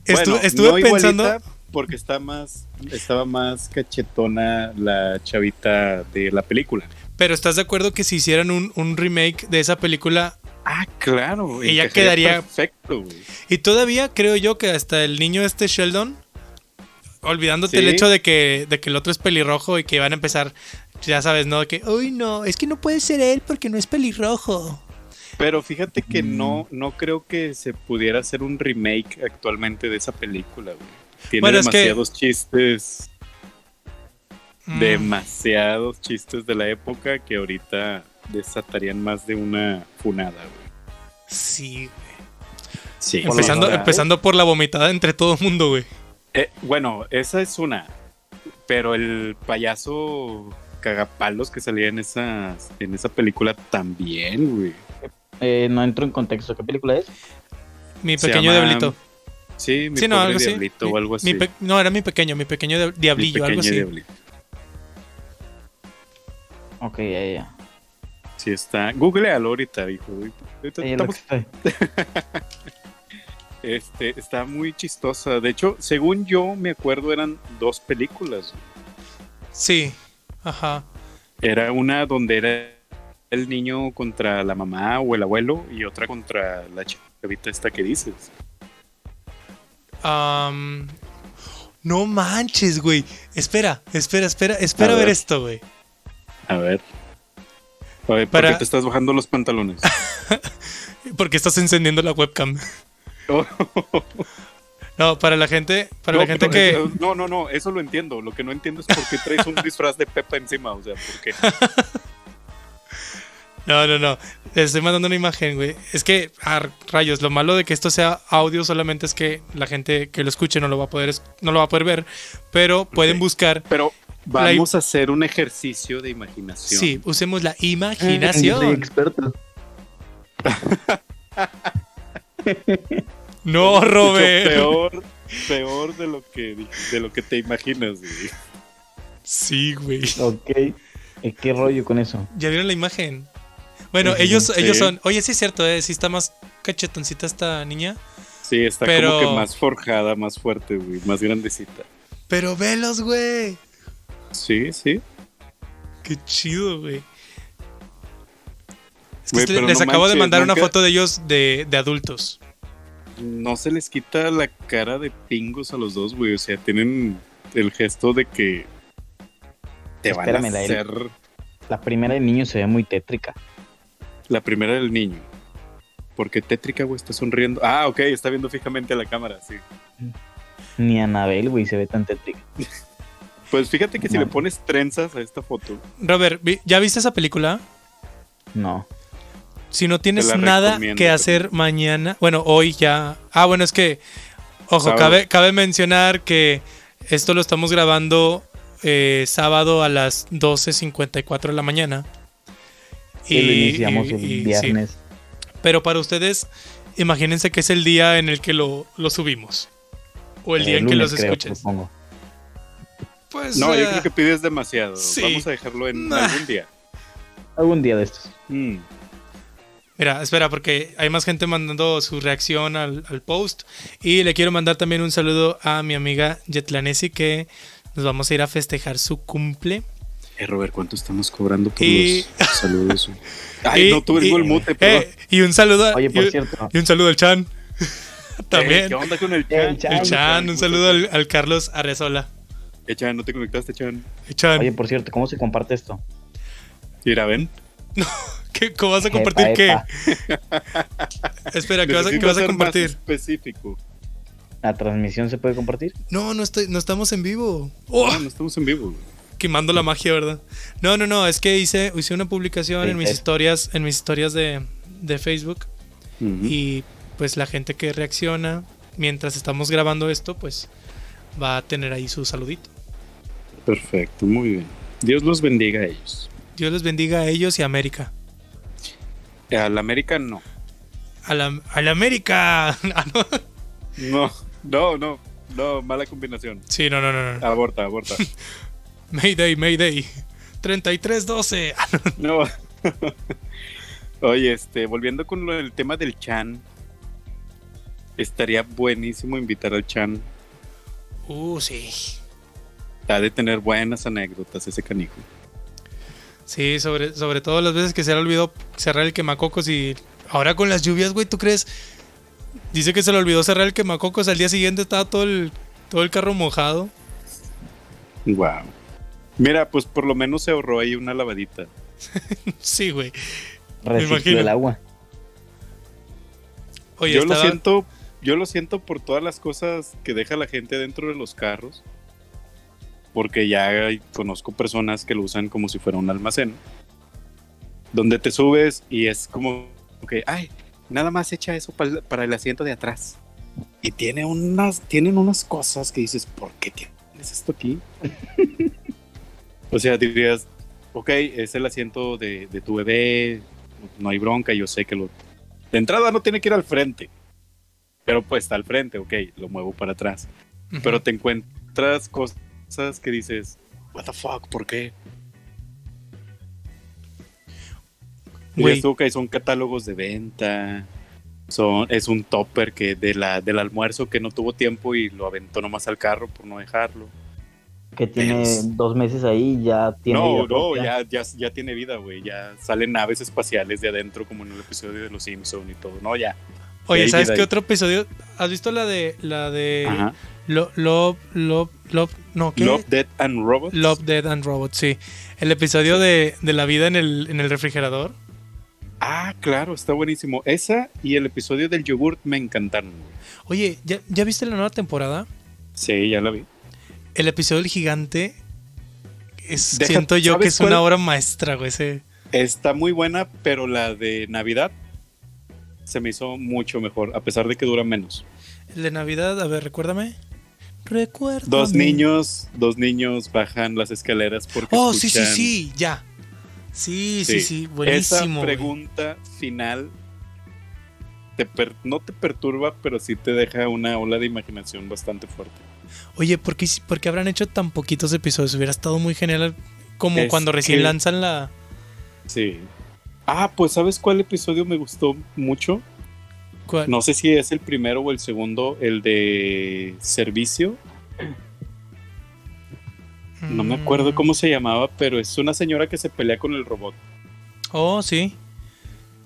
Bueno, Estuve, no pensando. porque está más, estaba más cachetona la chavita de la película. Pero ¿estás de acuerdo que si hicieran un, un remake de esa película? Ah, claro. Ella quedaría- Perfecto, güey. Y todavía creo yo que hasta el niño este Sheldon, olvidándote Sí. el hecho de que, de que el otro es pelirrojo y que van a empezar, ya sabes, ¿no? Que, uy, no, es que no puede ser él porque no es pelirrojo. Pero fíjate que no, no creo que se pudiera hacer un remake actualmente de esa película, güey. Tiene Bueno, es que- demasiados chistes, Mm, demasiados chistes de la época que ahorita desatarían más de una funada, güey. Sí, güey. Sí. Por Empezando, la- empezando por la vomitada entre todo el mundo, güey. Eh, bueno, esa es una. Pero el payaso cagapalos que salía en esa, en esa película también, güey. Eh, no entro en contexto. ¿Qué película es? Mi pequeño llama diablito. Sí, mi Sí, no, algo diablito o algo mi así. pe- no, era mi pequeño, mi pequeño de- Mi diablillo, algo pequeño así. diablito. Ok, ya, ya. Sí está. Googlealo ahorita, hijo. Ahorita estamos-. este, está muy chistosa. De hecho, según yo me acuerdo, eran dos películas. Sí, ajá. Era una donde era el niño contra la mamá o el abuelo y otra contra la chavita esta que dices. No manches, güey. Espera, espera, espera, espera A a ver ver. esto, güey. A ver. A ver, ¿por Para- qué te estás bajando los pantalones? Porque estás encendiendo la webcam. No, para la gente, para no, la gente pero, que eh, no, no, no, eso lo entiendo. Lo que no entiendo es por qué traes un disfraz de Pepa encima. O sea, ¿por qué? No, no, no. Les estoy mandando una imagen, güey. Es que, ah, rayos, lo malo de que esto sea audio solamente es que la gente que lo escuche no lo va a poder, no lo va a poder ver. Pero pueden buscar. Pero vamos a hacer un ejercicio de imaginación. Sí, usemos la Yo soy imaginación. experto. No, Robert. Peor, peor de lo que de lo que te imaginas, güey. Sí, güey. Ok. Eh, ¿Qué rollo con eso? ¿Ya vieron la imagen? Bueno, ellos, sí. ellos son. Oye, sí es cierto, ¿eh? Sí está más cachetoncita esta niña. Sí, está Pero- como que más forjada, más fuerte, güey, más grandecita. Pero velos, güey. Sí, sí. Qué chido, güey. Es que Güey, les- pero les no acabo de mandar una foto de ellos de, de adultos. No se les quita la cara de pingos a los dos, güey. O sea, tienen el gesto de que te van a la- hacer La primera de niño se ve muy tétrica. la primera del niño. Porque tétrica, güey, está sonriendo. Ah, ok, está viendo fijamente a la cámara, sí. Ni Anabel, güey, se ve tan tétrica. Pues fíjate que si le pones trenzas a esta foto, Robert, ¿ya viste esa película? No. Si no tienes nada que hacer mañana, bueno, hoy ya. Ah, bueno, es que, ojo, cabe, cabe mencionar que esto lo estamos grabando eh, sábado a las 12.54 de la mañana. Y lo iniciamos y- el y- sí. viernes. Pero para ustedes, imagínense que es el día en el que lo, lo subimos. O el día Eh, en que los creo, escuches. supongo. Pues, no, yo eh, creo que pides demasiado. sí. Vamos a dejarlo en Nah. algún día. Algún día de estos. Mm. Mira, espera, porque hay más gente mandando su reacción al, al post. Y le quiero mandar también un saludo a mi amiga Yetlanesi, que nos vamos a ir a festejar su cumple. Eh, Robert, ¿cuánto estamos cobrando por Y- los saludos? Ay, Y- no tuve y- el mute, perdón. Eh, y un saludo a- Oye, por y, cierto, y un saludo al Chan. Eh, también. ¿Qué onda con el? Chan. el Chan, un saludo al, al Carlos Arrezola. Eh, Chan, ¿no te conectaste, Chan? Chan, oye, por cierto, ¿cómo se comparte esto? Mira, ven. ¿qué, ¿cómo vas a compartir Epa, qué? Espera, ¿qué vas a, qué vas a ser más compartir? específico. ¿La transmisión se puede compartir? No, no, estoy, no estamos en vivo. Oh, No, no estamos en vivo. güey. quemando la magia, ¿verdad? No, no, no, es que hice, hice una publicación Sí, en mis es- historias, en mis historias de, de Facebook. Y pues la gente que reacciona mientras estamos grabando esto, pues va a tener ahí su saludito. Perfecto, muy bien. Dios los bendiga a ellos. Dios les bendiga a ellos y a América. Al América no. A la, a la América. Ah, no. No, no, no. Mala combinación. Sí, no, no, no, no. Aborta, aborta. Mayday, Mayday. 3312. Ah, no. Oye, este, volviendo con del tema del Chan. Estaría buenísimo invitar al Chan. Uh, sí. Ha de tener buenas anécdotas ese canijo. Sí, sobre, sobre todo las veces que se le olvidó cerrar el quemacocos y ahora con las lluvias, güey, ¿tú crees? Dice que se le olvidó cerrar el quemacocos, al día siguiente estaba todo el, todo el carro mojado. Wow. Mira, pues por lo menos se ahorró ahí una lavadita. Sí, güey. Imagino. el agua. Oye, yo lo siento, yo lo siento por todas las cosas que deja la gente dentro de los carros. Porque ya conozco personas que lo usan como si fuera un almacén. Donde te subes y es como que, ay, nada más echa eso para el, para el asiento de atrás. Y tiene unas, tienen unas cosas que dices, ¿por qué tienes esto aquí? o sea, dirías, ok, es el asiento de, de tu bebé, no hay bronca, yo sé que lo, de entrada no tiene que ir al frente. Pero pues está al frente, ok, lo muevo para atrás. Pero te encuentras cosas que dices, what the fuck, ¿por qué? Y Güey. que son catálogos de venta. Son, es un topper que de la, del almuerzo que no tuvo tiempo y lo aventó nomás al carro por no dejarlo. Que tiene Es- dos meses ahí y ya tiene. no, vida no, ya, ya, ya tiene vida, güey. Ya salen naves espaciales de adentro, como en el episodio de Los Simpson y todo. No, ya. Oye, ¿sabes qué ahí. otro episodio? ¿Has visto la de la de Ajá. Lo- Love Love Love no, ¿qué? Love, Dead and Robots. Love, Dead and Robots, sí. El episodio de, de la vida en el, en el refrigerador. Ah, claro, está buenísimo. Esa y el episodio del yogurt me encantaron. Oye, ¿ya, ¿ya viste la nueva temporada? Sí, ya la vi. El episodio del gigante es, Deja- siento yo que ¿sabes es una obra maestra, güey. Ese. Está muy buena, pero la de Navidad se me hizo mucho mejor, a pesar de que dura menos. El de Navidad, a ver, recuérdame. Recuérdame. Dos niños, dos niños bajan las escaleras porque Oh, sí, sí, sí, ya. Sí, sí, Sí. sí, Esa güey. pregunta final te per- no te perturba, pero sí te deja una ola de imaginación bastante fuerte. Oye, ¿por qué, por qué habrán hecho tan poquitos episodios? Hubiera estado muy genial como Es cuando recién que- lanzan la... Sí. Ah, pues ¿sabes cuál episodio me gustó mucho? ¿Cuál? No sé si es el primero o el segundo, el de servicio. No me acuerdo cómo se llamaba, pero es una señora que se pelea con el robot. Oh, sí.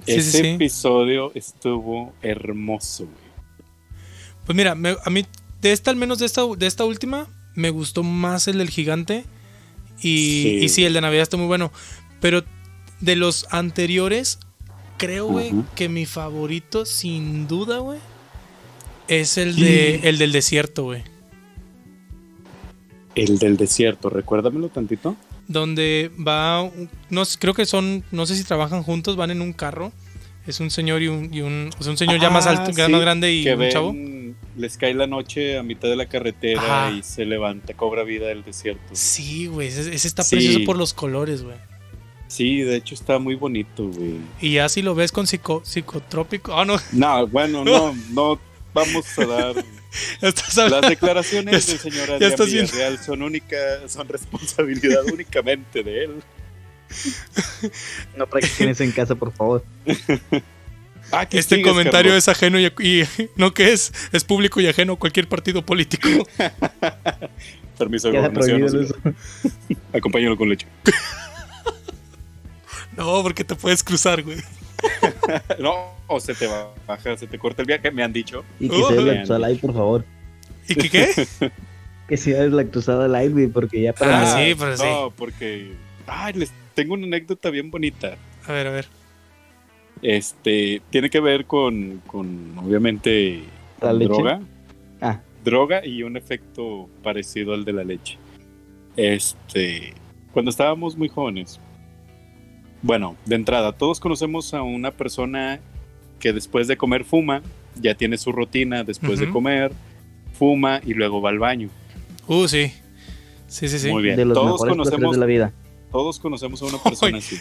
Sí, Ese sí, sí. episodio estuvo hermoso, güey. Pues mira, me- a mí, de esta, al menos de esta, de esta última, me gustó más el del gigante. Y Sí. y sí, el de Navidad está muy bueno. Pero de los anteriores, creo, güey, que mi favorito, sin duda, güey, es el, de, el del desierto, güey. El del desierto, recuérdamelo tantito. Donde va, no, sé, creo que son, no sé si trabajan juntos, van en un carro. Es un señor y un, y un, o sea, un señor ya más Ah, alto, sí, más grande y que un ven, chavo. les cae la noche a mitad de la carretera y se levanta, cobra vida del desierto. Sí, güey, ese, ese está Sí. precioso por los colores, güey. Sí, de hecho está muy bonito, güey. Y ya si lo ves con psico, psicotrópico. Ah, no, No, bueno, no, no vamos a dar. Las declaraciones del señor Adrián. Villarreal son única, son responsabilidad únicamente de él. No practiquen en casa, por favor. Ah, ¿qué Este sigues, comentario Carlos? es ajeno y, y- no que es, es público y ajeno a cualquier partido político. Permiso gobernación. Acompáñalo con leche. No, porque te puedes cruzar, güey. No, o se te baja, se te corta el viaje, me han dicho. Y que Oh, sea bien. deslactosada light, por favor. ¿Y qué qué? Que sea deslactosada light, güey, porque ya para. Ah, sí, pero sí. No, porque. Ay, les tengo una anécdota bien bonita. A ver, a ver. Este, tiene que ver con, con obviamente, ¿La leche? droga. Ah, Droga y un efecto parecido al de la leche. Este, cuando estábamos muy jóvenes. Bueno, de entrada, todos conocemos a una persona que después de comer fuma, ya tiene su rutina después de comer, fuma y luego va al baño. Uh, sí. Sí, sí, sí. Muy bien. de los Todos conocemos, de la vida. todos conocemos a una persona así.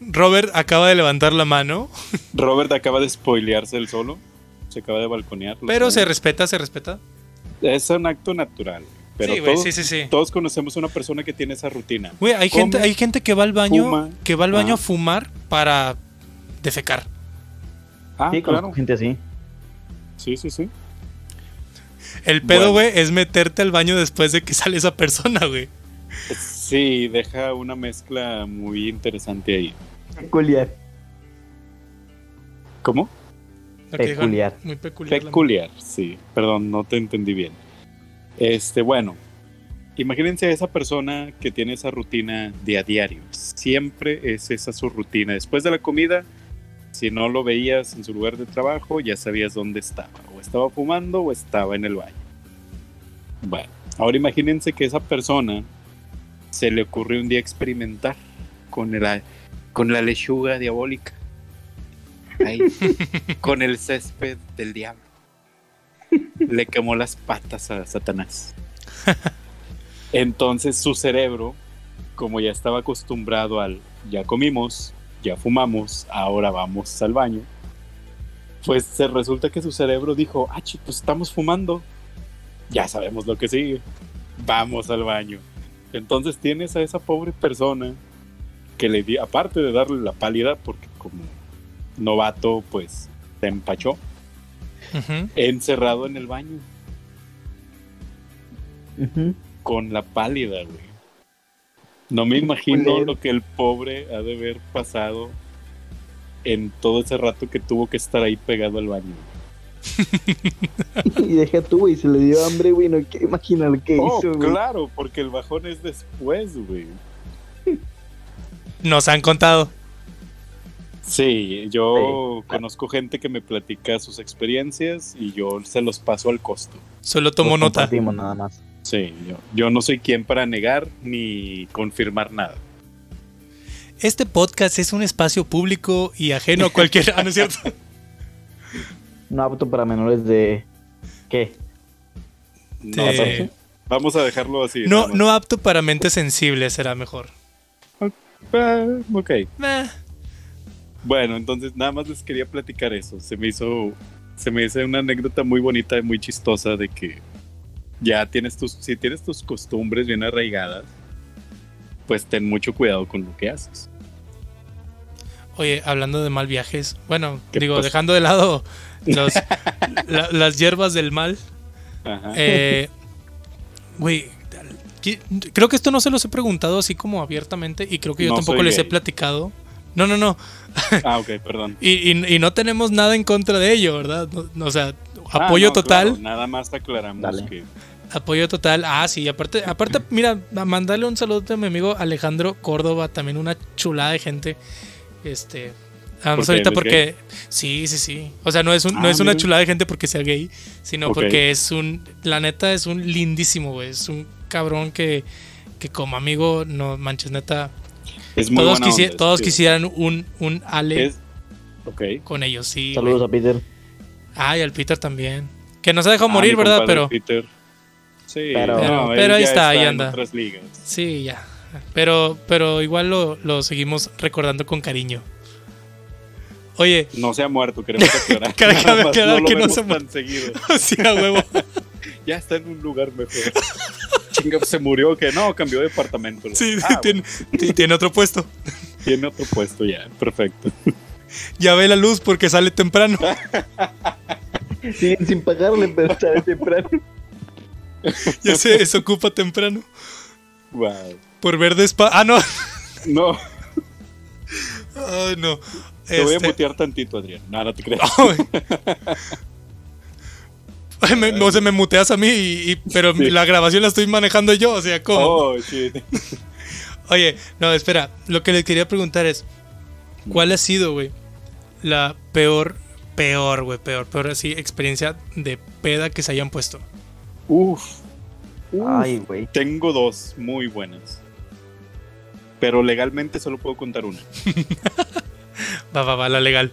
Robert acaba de levantar la mano, Robert acaba de spoilearse el solo. Se acaba de balconear. pero se respeta, se respeta. Es un acto natural. Pero sí, todos, sí, sí, sí. todos conocemos a una persona que tiene esa rutina. Güey, hay Come, gente, hay gente que va al baño, fuma. que va al baño Ah. a fumar para defecar. Ah, sí, claro. gente así. Sí, sí, sí. El pedo, Bueno. güey, es meterte al baño después de que sale esa persona, güey. Sí, deja una mezcla muy interesante ahí. Peculiar. ¿Cómo? Peculiar. Muy peculiar. Peculiar, sí. Perdón, no te entendí bien. Este, bueno. Imagínense a esa persona que tiene esa rutina de a diario. Siempre es esa su rutina. Después de la comida, Si no lo veías en su lugar de trabajo, ya sabías dónde estaba. O estaba fumando o estaba en el baño. Bueno, ahora imagínense que esa persona se le ocurrió un día experimentar con, el, con la lechuga diabólica. Ahí, con el césped del diablo. Le quemó las patas a Satanás. Entonces su cerebro, como ya estaba acostumbrado al ya comimos, ya fumamos, ahora vamos al baño, pues se resulta que su cerebro dijo, ah, pues estamos fumando, ya sabemos lo que sigue, vamos al baño. Entonces tienes a esa pobre persona que le di, aparte de darle la pálida, porque como novato, pues se empachó, encerrado en el baño. Con la pálida, güey. No me imagino lo que el pobre ha de haber pasado en todo ese rato que tuvo que estar ahí pegado al baño. y deja tú, güey, se le dio hambre, güey, no quiero imaginar lo que oh, hizo, Claro, porque el bajón es después, güey. Nos han contado. Sí, yo conozco gente que me platica sus experiencias y yo se los paso al costo. Solo tomo nota. nada más. Sí, yo, yo no soy quien para negar ni confirmar nada. Este podcast es un espacio público y ajeno a cualquier... ah, ¿no es cierto? No apto para menores de... ¿Qué? No, Vamos a dejarlo así. No, no apto para mentes sensibles, será mejor. ok. Bueno, entonces nada más les quería platicar eso. Se me hizo, se me hizo una anécdota muy bonita y muy chistosa de que ya tienes tus, si tienes tus costumbres bien arraigadas, pues ten mucho cuidado con lo que haces. Oye, hablando de mal viajes, bueno, digo, dejando de lado las hierbas del mal. Eh, güey, creo que esto no se los he preguntado así como abiertamente y creo que yo tampoco les he platicado. No, no, no. Ah, ok, perdón. y, no tenemos nada en contra de ello, ¿verdad? o sea, ah, apoyo total. nada más aclaramos que Apoyo total. Ah, sí, aparte, aparte, mira, mandarle un saludo a mi amigo Alejandro Córdoba, también una chulada de gente. Este. Vamos ahorita porque. Sí, sí, sí. O sea, no es, un, no es ah, una chulada de gente porque sea gay, sino porque es un. La neta es un lindísimo, güey. Es un cabrón que, que como amigo, no manches, neta. Es muy todos, todos quisieran un, un Ale con ellos, sí. Saludos a Peter. Ah, y al Peter también. Que nos ha dejado ah, morir, ¿verdad? Pero. Peter. Sí, pero, pero, ahí está, ahí anda. Sí, ya. Pero, pero igual lo, lo, seguimos recordando con cariño. Oye. No se ha muerto, queremos aclarar. Cabe no que no se ha muerto. seguido. sí, a huevo. ya está en un lugar mejor. Chinga, se murió, que no, cambió de departamento. Sí, ah, tiene, tiene otro puesto. Tiene otro puesto ya, perfecto. Ya ve la luz porque sale temprano. Sí, sin pagarle, pero sale temprano. ya se desocupa temprano. Wow. Por ver despa. Ah, no. No. Ay, no. Te voy a este mutear tantito, Adrián. No, no te creas. Me, o sea, me muteas a mí, pero la grabación la estoy manejando yo, o sea, ¿cómo? Oh, shit. Oye, no, espera. Lo que le quería preguntar es: ¿cuál ha sido, güey, la peor, peor, güey, peor, peor así, experiencia de peda que se hayan puesto? Uf. Ay, güey. Tengo dos muy buenas. Pero legalmente solo puedo contar una. va, va, va, la legal.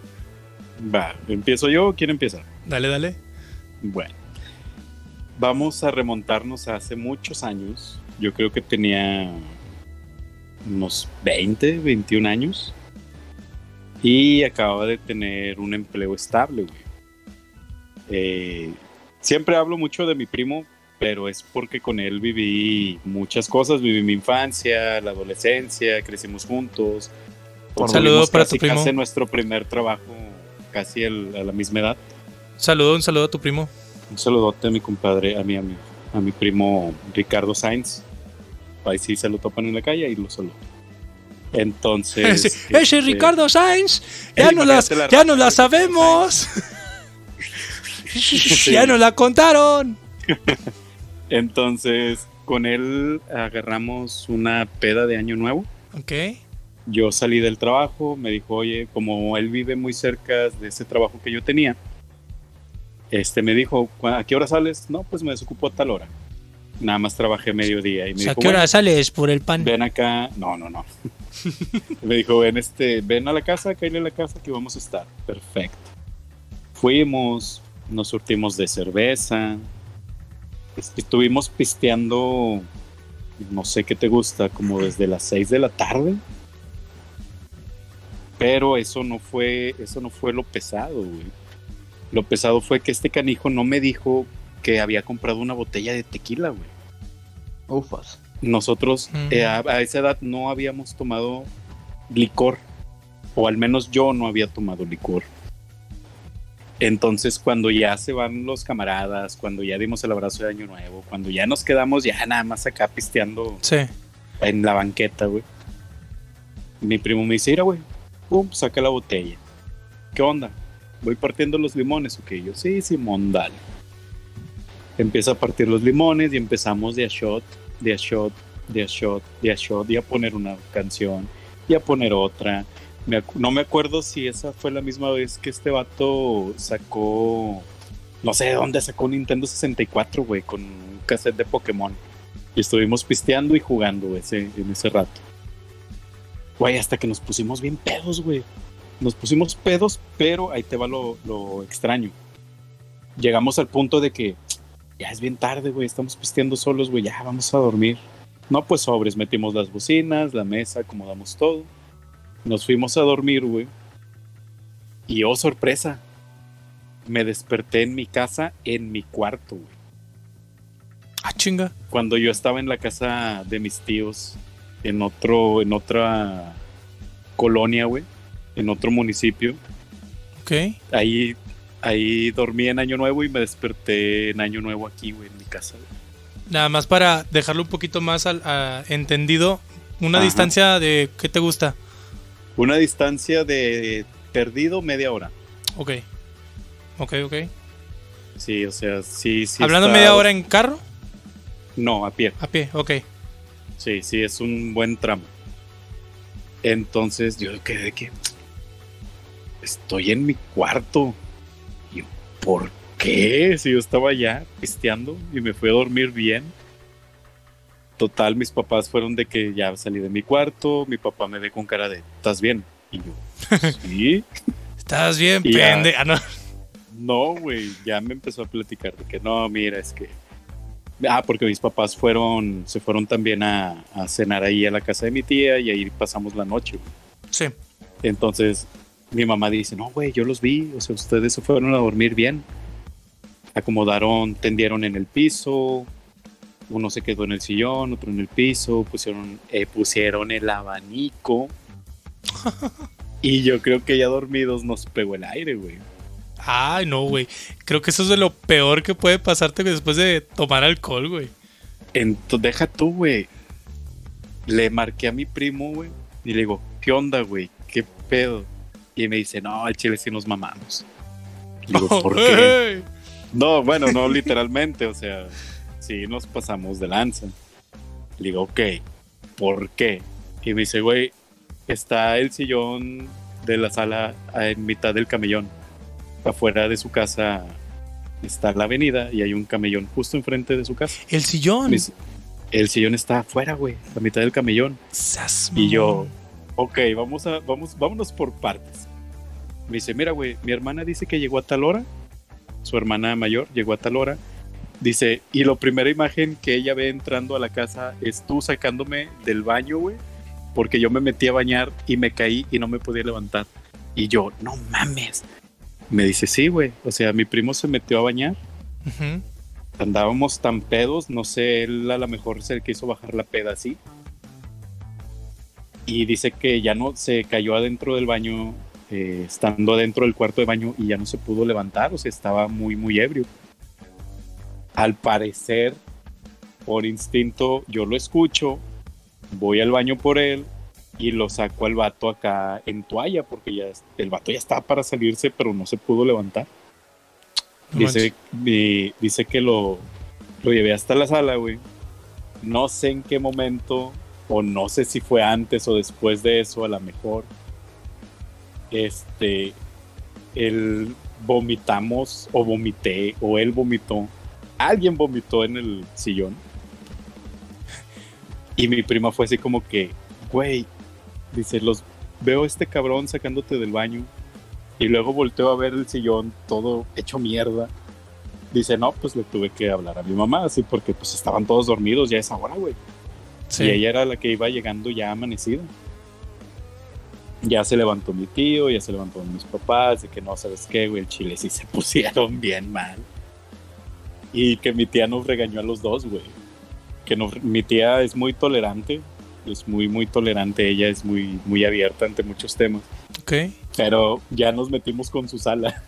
Va, ¿empiezo yo o quién empieza? Dale, dale. Bueno. Vamos a remontarnos a hace muchos años. Yo creo que tenía unos 20, 21 años. Y acababa de tener un empleo estable, güey. Eh, siempre hablo mucho de mi primo, pero es porque con él viví muchas cosas, viví mi infancia, la adolescencia, crecimos juntos. Un saludo para tu primo. Casi nuestro primer trabajo, casi a la misma edad. Saludo, un saludo a tu primo. Un saludote a mi compadre, a mi amigo, a mi primo Ricardo Sainz. Ahí sí se lo topan en la calle y lo saludo. Entonces. Ese, este, Ricardo Sainz, ya, no, las, ya no la sabemos. Ya nos la contaron. Entonces, con él agarramos una peda de año nuevo. Ok. Yo salí del trabajo, me dijo, oye, como él vive muy cerca de ese trabajo que yo tenía, este me dijo, ¿a qué hora sales? No, pues me desocupo a tal hora. Nada más trabajé mediodía. Y me O sea, ¿a dijo, qué hora "Bueno, sales por el pan? ven acá. No, no, no. me dijo, ven, este, ven a la casa, cállale a la casa que vamos a estar. Perfecto. Fuimos, nos surtimos de cerveza. Estuvimos pisteando, no sé qué te gusta, como desde las 6 de la tarde. Pero eso no fue, eso no fue lo pesado, güey. Lo pesado fue que este canijo no me dijo que había comprado una botella de tequila, güey Ufas. nosotros eh, a, a esa edad no habíamos tomado licor, o al menos yo no había tomado licor. Entonces, cuando ya se van los camaradas, cuando ya dimos el abrazo de Año Nuevo, cuando ya nos quedamos ya nada más acá pisteando Sí. en la banqueta, güey. Mi primo me dice, mira, güey, pum, saca la botella. ¿Qué onda? Voy partiendo los limones, ok. Yo, sí, Simón, dale. Empieza a partir los limones y empezamos de a shot, de a shot, de a shot, de a shot, y a poner una canción, y a poner otra. No me acuerdo si esa fue la misma vez que este vato sacó, no sé de dónde sacó un Nintendo 64, güey, con un cassette de Pokémon. Y estuvimos pisteando y jugando ese, en ese rato. Güey, hasta que nos pusimos bien pedos, güey. Nos pusimos pedos, pero ahí te va lo, lo extraño. Llegamos al punto de que ya es bien tarde, güey. Estamos pisteando solos, güey. Ya vamos a dormir. No, pues sobres. Metimos las bocinas, la mesa, acomodamos todo. Nos fuimos a dormir, güey. Y oh, sorpresa. Me desperté en mi casa, en mi cuarto, güey Ah, chinga. cuando yo estaba en la casa de mis tíos en otro en otra colonia, güey, en otro municipio. Ok. Ahí ahí dormí en Año Nuevo y me desperté en Año Nuevo aquí, güey, en mi casa. güey. Nada más para dejarlo un poquito más al- a- entendido. Una Ajá. distancia de. ¿Qué te gusta? Una distancia de perdido media hora. Ok. Ok, ok. Sí, o sea, sí, sí. Hablando está- media hora en carro, No, a pie. a pie. Ok. Sí, sí, es un buen tramo. Entonces yo quedé que estoy en mi cuarto. Y ¿por qué? Si yo estaba ya pisteando y me fui a dormir bien. Total, mis papás fueron de que ya salí de mi cuarto. Mi papá me ve con cara de, ¿estás bien? Y yo, sí. Estás bien, pende. Ah, no. No, güey, ya me empezó a platicar de que no, mira, es que. Ah, porque mis papás fueron, se fueron también a, a cenar ahí a la casa de mi tía y ahí pasamos la noche. Sí. Entonces mi mamá dice, no, güey, yo los vi, o sea, ustedes se fueron a dormir bien. Acomodaron, tendieron en el piso, uno se quedó en el sillón, otro en el piso, pusieron, eh, pusieron el abanico. y yo creo que ya dormidos nos pegó el aire, güey. Ay, no, güey. Creo que eso es de lo peor que puede pasarte después de tomar alcohol, güey. Entonces, deja tú, güey. Le marqué a mi primo, güey, y le digo, ¿qué onda, güey? ¿Qué pedo? Y me dice, no, al chile sí nos mamamos. Le digo, ¿por qué? No, bueno, no literalmente, o sea, sí nos pasamos de lanza. Le digo, ok, ¿por qué? Y me dice, güey, está el sillón de la sala en mitad del camellón. Afuera de su casa está la avenida y hay un camellón justo enfrente de su casa. El sillón. Dice, el sillón está afuera, güey, a mitad del camellón. Sas, Y yo, ok, vamos a, vamos, vámonos por partes. Me dice, mira, güey, mi hermana dice que llegó a tal hora. Su hermana mayor llegó a tal hora. Dice, y la primera imagen que ella ve entrando a la casa es tú sacándome del baño, güey. Porque yo me metí a bañar y me caí y no me podía levantar. Y yo, no mames. Me dice, sí, güey. O sea, mi primo se metió a bañar. Andábamos tan pedos, no sé, él a lo mejor se quiso bajar la peda así. Y dice que ya no se cayó adentro del baño, eh, estando adentro del cuarto de baño y ya no se pudo levantar, o sea, estaba muy, muy ebrio. Al parecer, por instinto, yo lo escucho, voy al baño por él y lo saco al vato acá en toalla, porque ya el vato ya estaba para salirse, pero no se pudo levantar. No Dice, di- dice que lo, lo llevé hasta la sala, güey. No sé en qué momento o no sé si fue antes o después de eso, a lo mejor, este, él vomitamos o vomité o él vomitó, alguien vomitó en el sillón. Y mi prima fue así como que, güey, dice, los veo a este cabrón sacándote del baño y luego volteo a ver el sillón todo hecho mierda. Dice, no, pues le tuve que hablar a mi mamá, así porque pues estaban todos dormidos ya a esa hora, güey. Sí. Y ella era la que iba llegando ya amanecida. Ya se levantó mi tío, ya se levantó mis papás, de que no sabes qué, güey, el chile sí se pusieron bien mal. Y que mi tía nos regañó a los dos, güey. Que nos- mi tía es muy tolerante, es muy, muy tolerante, ella es muy, muy abierta ante muchos temas. Ok. Pero ya nos metimos con su sala.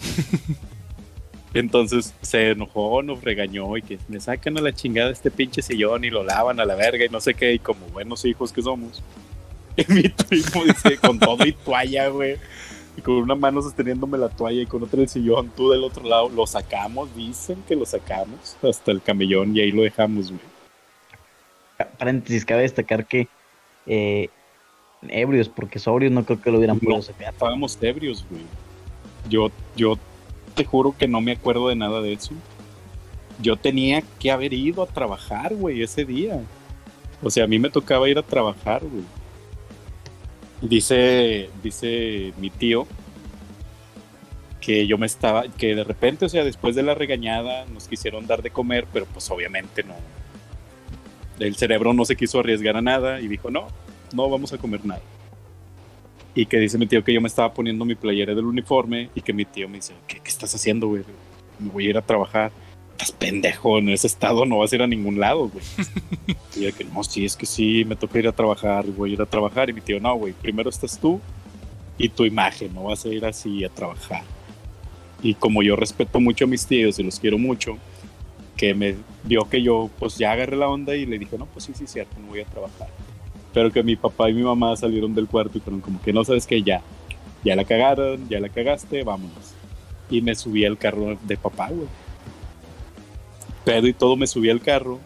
Entonces se enojó, nos regañó y que me sacan a la chingada este pinche sillón y lo lavan a la verga y no sé qué. Y como buenos hijos que somos. Y mi primo dice, con todo y toalla, güey. Y con una mano sosteniéndome la toalla y con otra el sillón, tú del otro lado. Lo sacamos, dicen que lo sacamos hasta el camellón y ahí lo dejamos, güey. Pa- Paréntesis, cabe destacar que eh, ebrios, porque sobrios no creo que lo hubieran No. podido sacar. Estábamos ebrios, güey. Yo, yo te juro que no me acuerdo de nada de eso. Yo tenía que haber ido a trabajar, güey, ese día. O sea, a mí me tocaba ir a trabajar, güey. Dice, dice mi tío que yo me estaba, que de repente, o sea, después de la regañada nos quisieron dar de comer, pero pues obviamente no. El cerebro no se quiso arriesgar a nada y dijo, no, no vamos a comer nada. Y que dice mi tío que yo me estaba poniendo mi playera del uniforme y que mi tío me dice, ¿qué, qué estás haciendo, güey? Me voy a ir a trabajar. Estás pendejo, en ese estado no vas a ir a ningún lado, güey. y yo que no, sí, es que sí, me toca ir a trabajar, voy a ir a trabajar. Y mi tío, no, güey, primero estás tú y tu imagen, no vas a ir así a trabajar. Y como yo respeto mucho a mis tíos y los quiero mucho, que me vio que yo pues ya agarré la onda y le dije, no, pues sí, sí, cierto, no voy a trabajar. Pero que mi papá y mi mamá salieron del cuarto y fueron como que no sabes que ya, ya la cagaron, ya la cagaste, vámonos. Y me subí al carro de papá, güey. Pedo y todo me subí al carro.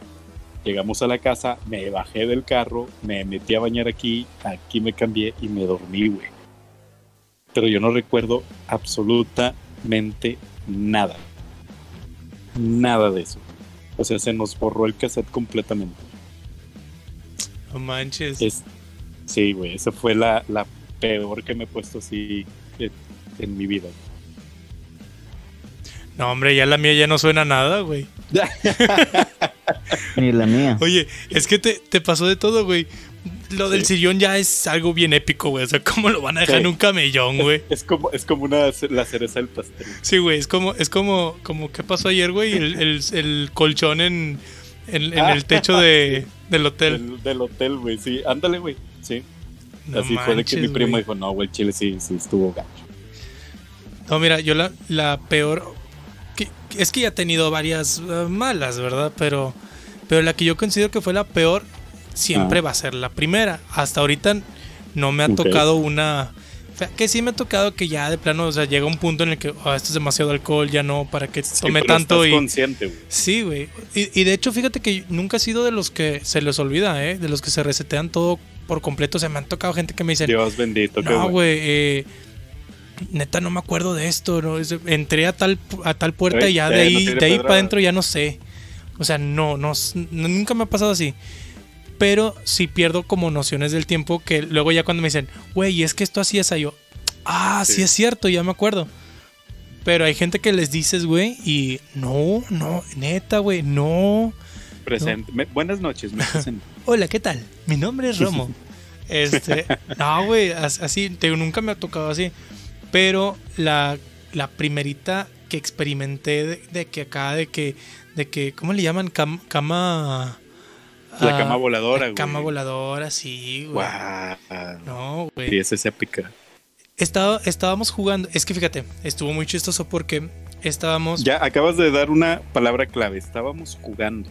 Llegamos a la casa, me bajé del carro, me metí a bañar aquí, aquí me cambié y me dormí, güey. Pero yo no recuerdo absolutamente nada. Nada de eso. O sea, se nos borró el cassette completamente. No manches. Es, sí, güey, esa fue la, la peor que me he puesto así en, en mi vida. No, hombre, ya la mía ya no suena a nada, güey. Ni la mía. Oye, es que te, te pasó de todo, güey. Lo del sillón ya es algo bien épico, güey. O sea, ¿cómo lo van a dejar Sí. en un camellón, güey? Es como, es como una, la cereza del pastel. Sí, güey, es como, es como, como ¿qué pasó ayer, güey? El, el- el colchón en, en, en el techo de, del hotel. Del, del hotel, güey, sí. Ándale, güey. Sí. No Así fue de que mi primo güey. dijo, no, güey, chile sí, sí estuvo gacho. No, mira, yo la, la peor. Que- es que ya he tenido varias eh, malas, ¿verdad? Pero, pero la que yo considero que fue la peor siempre Ah. va a ser la primera. Hasta ahorita no me ha tocado una. Que sí me ha tocado que ya de plano, o sea, llega un punto en el que "Ah, esto es demasiado alcohol, ya no, para que tome tanto estás y. consciente, güey. Sí, güey. Y, y de hecho, fíjate que nunca he sido de los que se les olvida, ¿eh? De los que se resetean todo por completo. O sea, me han tocado gente que me dice, Dios bendito, no, güey, eh, neta no me acuerdo de esto, ¿no? Entré a tal, a tal puerta y ya de no ahí, de ahí para adentro ya no sé. O sea, no, no, no, nunca me ha pasado así. Pero sí pierdo como nociones del tiempo que luego ya cuando me dicen, güey, es que esto así es, a yo, ah, sí. Sí. es cierto, ya me acuerdo. Pero hay gente que les dices, güey, y no, no, neta, güey, no. Presente. Me- buenas noches, me presento. Hola, ¿qué tal? Mi nombre es Romo. Este, no, güey, as- así, te nunca me ha tocado así. Pero la, la primerita que experimenté de, de que acá, de que, de que, ¿cómo le llaman? Cam- cama. La ah, cama voladora, la güey. Cama voladora, sí, güey. Guau. No, güey. Sí, esa es épica. Estaba, estábamos jugando. Es que fíjate, estuvo muy chistoso porque estábamos. Ya acabas de dar una palabra clave. Estábamos jugando.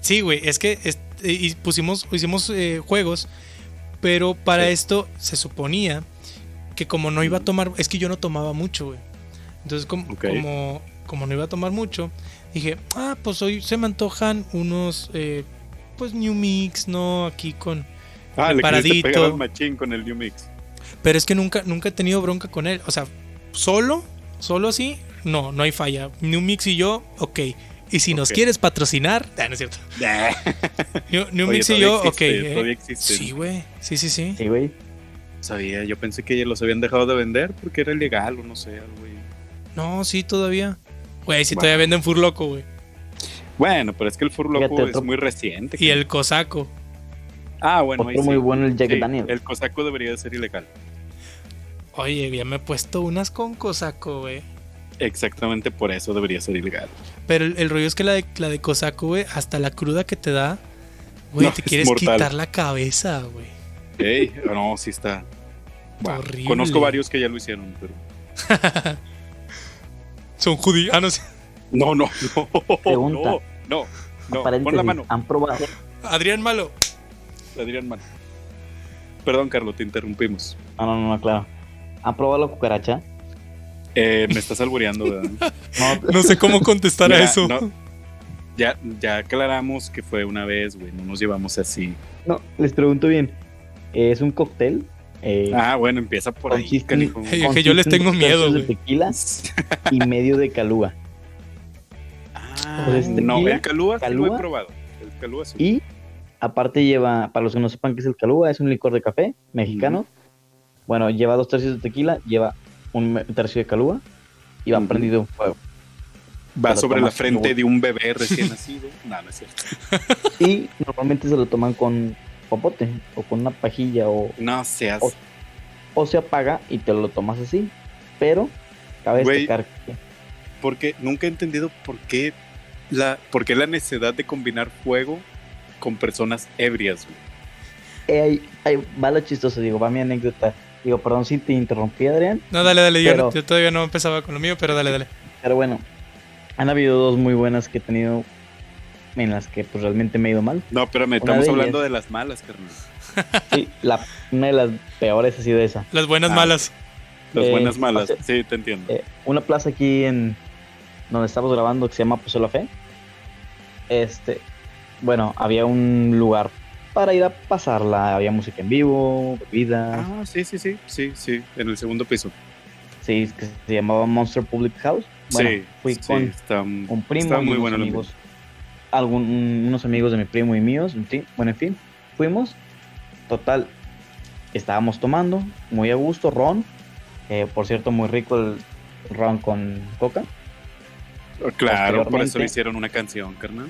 Sí, güey, es que es- y pusimos, hicimos eh, juegos, pero para Sí. esto se suponía que como no iba a tomar, es que yo no tomaba mucho, güey. Entonces, como, Ok. como, como no iba a tomar mucho, dije, ah, pues hoy se me antojan unos, eh, pues New Mix, ¿no? Aquí con... Ah, le pegar al machín con el New Mix. Pero es que nunca, nunca he tenido bronca con él. O sea, solo, solo así, no, no hay falla. New Mix y yo, ok. Y si nos Ok. quieres patrocinar, ah, no es cierto. New, New Oye, Mix y yo, ok. existe, eh, existe. sí, güey. Sí, sí, sí. Sí, güey. Sabía, yo pensé que ya los habían dejado de vender porque era ilegal o no sé, algo ahí. No, sí, todavía. Güey, sí, Bueno. todavía venden Fur Loco, güey. Bueno, pero es que el Furloco Fíjate, es muy reciente. Y el Cosaco. Ah, bueno, ahí muy sí. bueno, el Jack Sí, Daniel. El cosaco debería de ser ilegal. Oye, ya me he puesto unas con Cosaco, güey. Exactamente por eso debería ser ilegal. Pero el, el rollo es que la de, la de Cosaco, güey, hasta la cruda que te da, güey, No, te es quieres mortal. quitar la cabeza, güey. Ey, no, sí está. Wow. Horrible. Conozco varios que ya lo hicieron, pero. Son judíos. Ah, no sé. No, no, no. Pregunta. No, no. no. Pon la mano, ¿Han probado? Adrián Malo. Adrián Mano. Perdón, Carlos, te interrumpimos. No, no, no, claro. ¿Han probado la cucaracha? Eh, me estás albureando, ¿verdad? No, No sé cómo contestar a eso. no. Ya, ya aclaramos que fue una vez, güey. No nos llevamos así. no, les pregunto bien. Es un cóctel. Eh, Ah, bueno, empieza por ahí, canijo. Hey, que yo les tengo dos miedo, tercios de güey. tequila y medio de calúa. Ah, Pues, no, tequila, el calúa, sí lo calúa. he probado. El calúa sí. Y aparte lleva, para los que no sepan qué es el calúa, es un licor de café mexicano. Bueno, lleva dos tercios de tequila, lleva un tercio de calúa y va prendido en fuego. Va sobre la frente de un bebé recién nacido. No, no es cierto. Y normalmente se lo toman con popote o con una pajilla o, No seas. O- o se apaga y te lo tomas así. Pero cabe destacar que Porque nunca he entendido por qué la, por qué la necesidad de combinar fuego con personas ebrias, güey. eh, ahí, ahí va lo chistoso, digo, va mi anécdota. Digo, perdón si te interrumpí, Adrián. No, dale, dale. Yo, Pero- no- yo todavía no empezaba con lo mío, pero dale, dale. Pero bueno, han habido dos muy buenas que he tenido en las que pues realmente me ha ido mal. No, espérame, Una estamos de hablando ellas. de las malas, carnal. Sí, la, una de las peores ha sido esa. Las buenas Ah. malas. Las Eh, buenas malas. Sí, te entiendo. Eh, una plaza aquí en donde estamos grabando que se llama Pozo La Fe. Este, bueno, había un lugar para ir a pasarla. Había música en vivo, bebida. Ah, sí, sí, sí, sí, sí, en el segundo piso. Sí, que se llamaba Monster Public House. Bueno, sí, fui sí, con está, un primo está y muy unos amigos. Algún, unos amigos de mi primo y míos. bueno, en fin, fuimos. Total, estábamos tomando, muy a gusto, ron. eh, por cierto, muy rico el ron con coca. ambiente. Claro, por eso le hicieron una canción, carnal.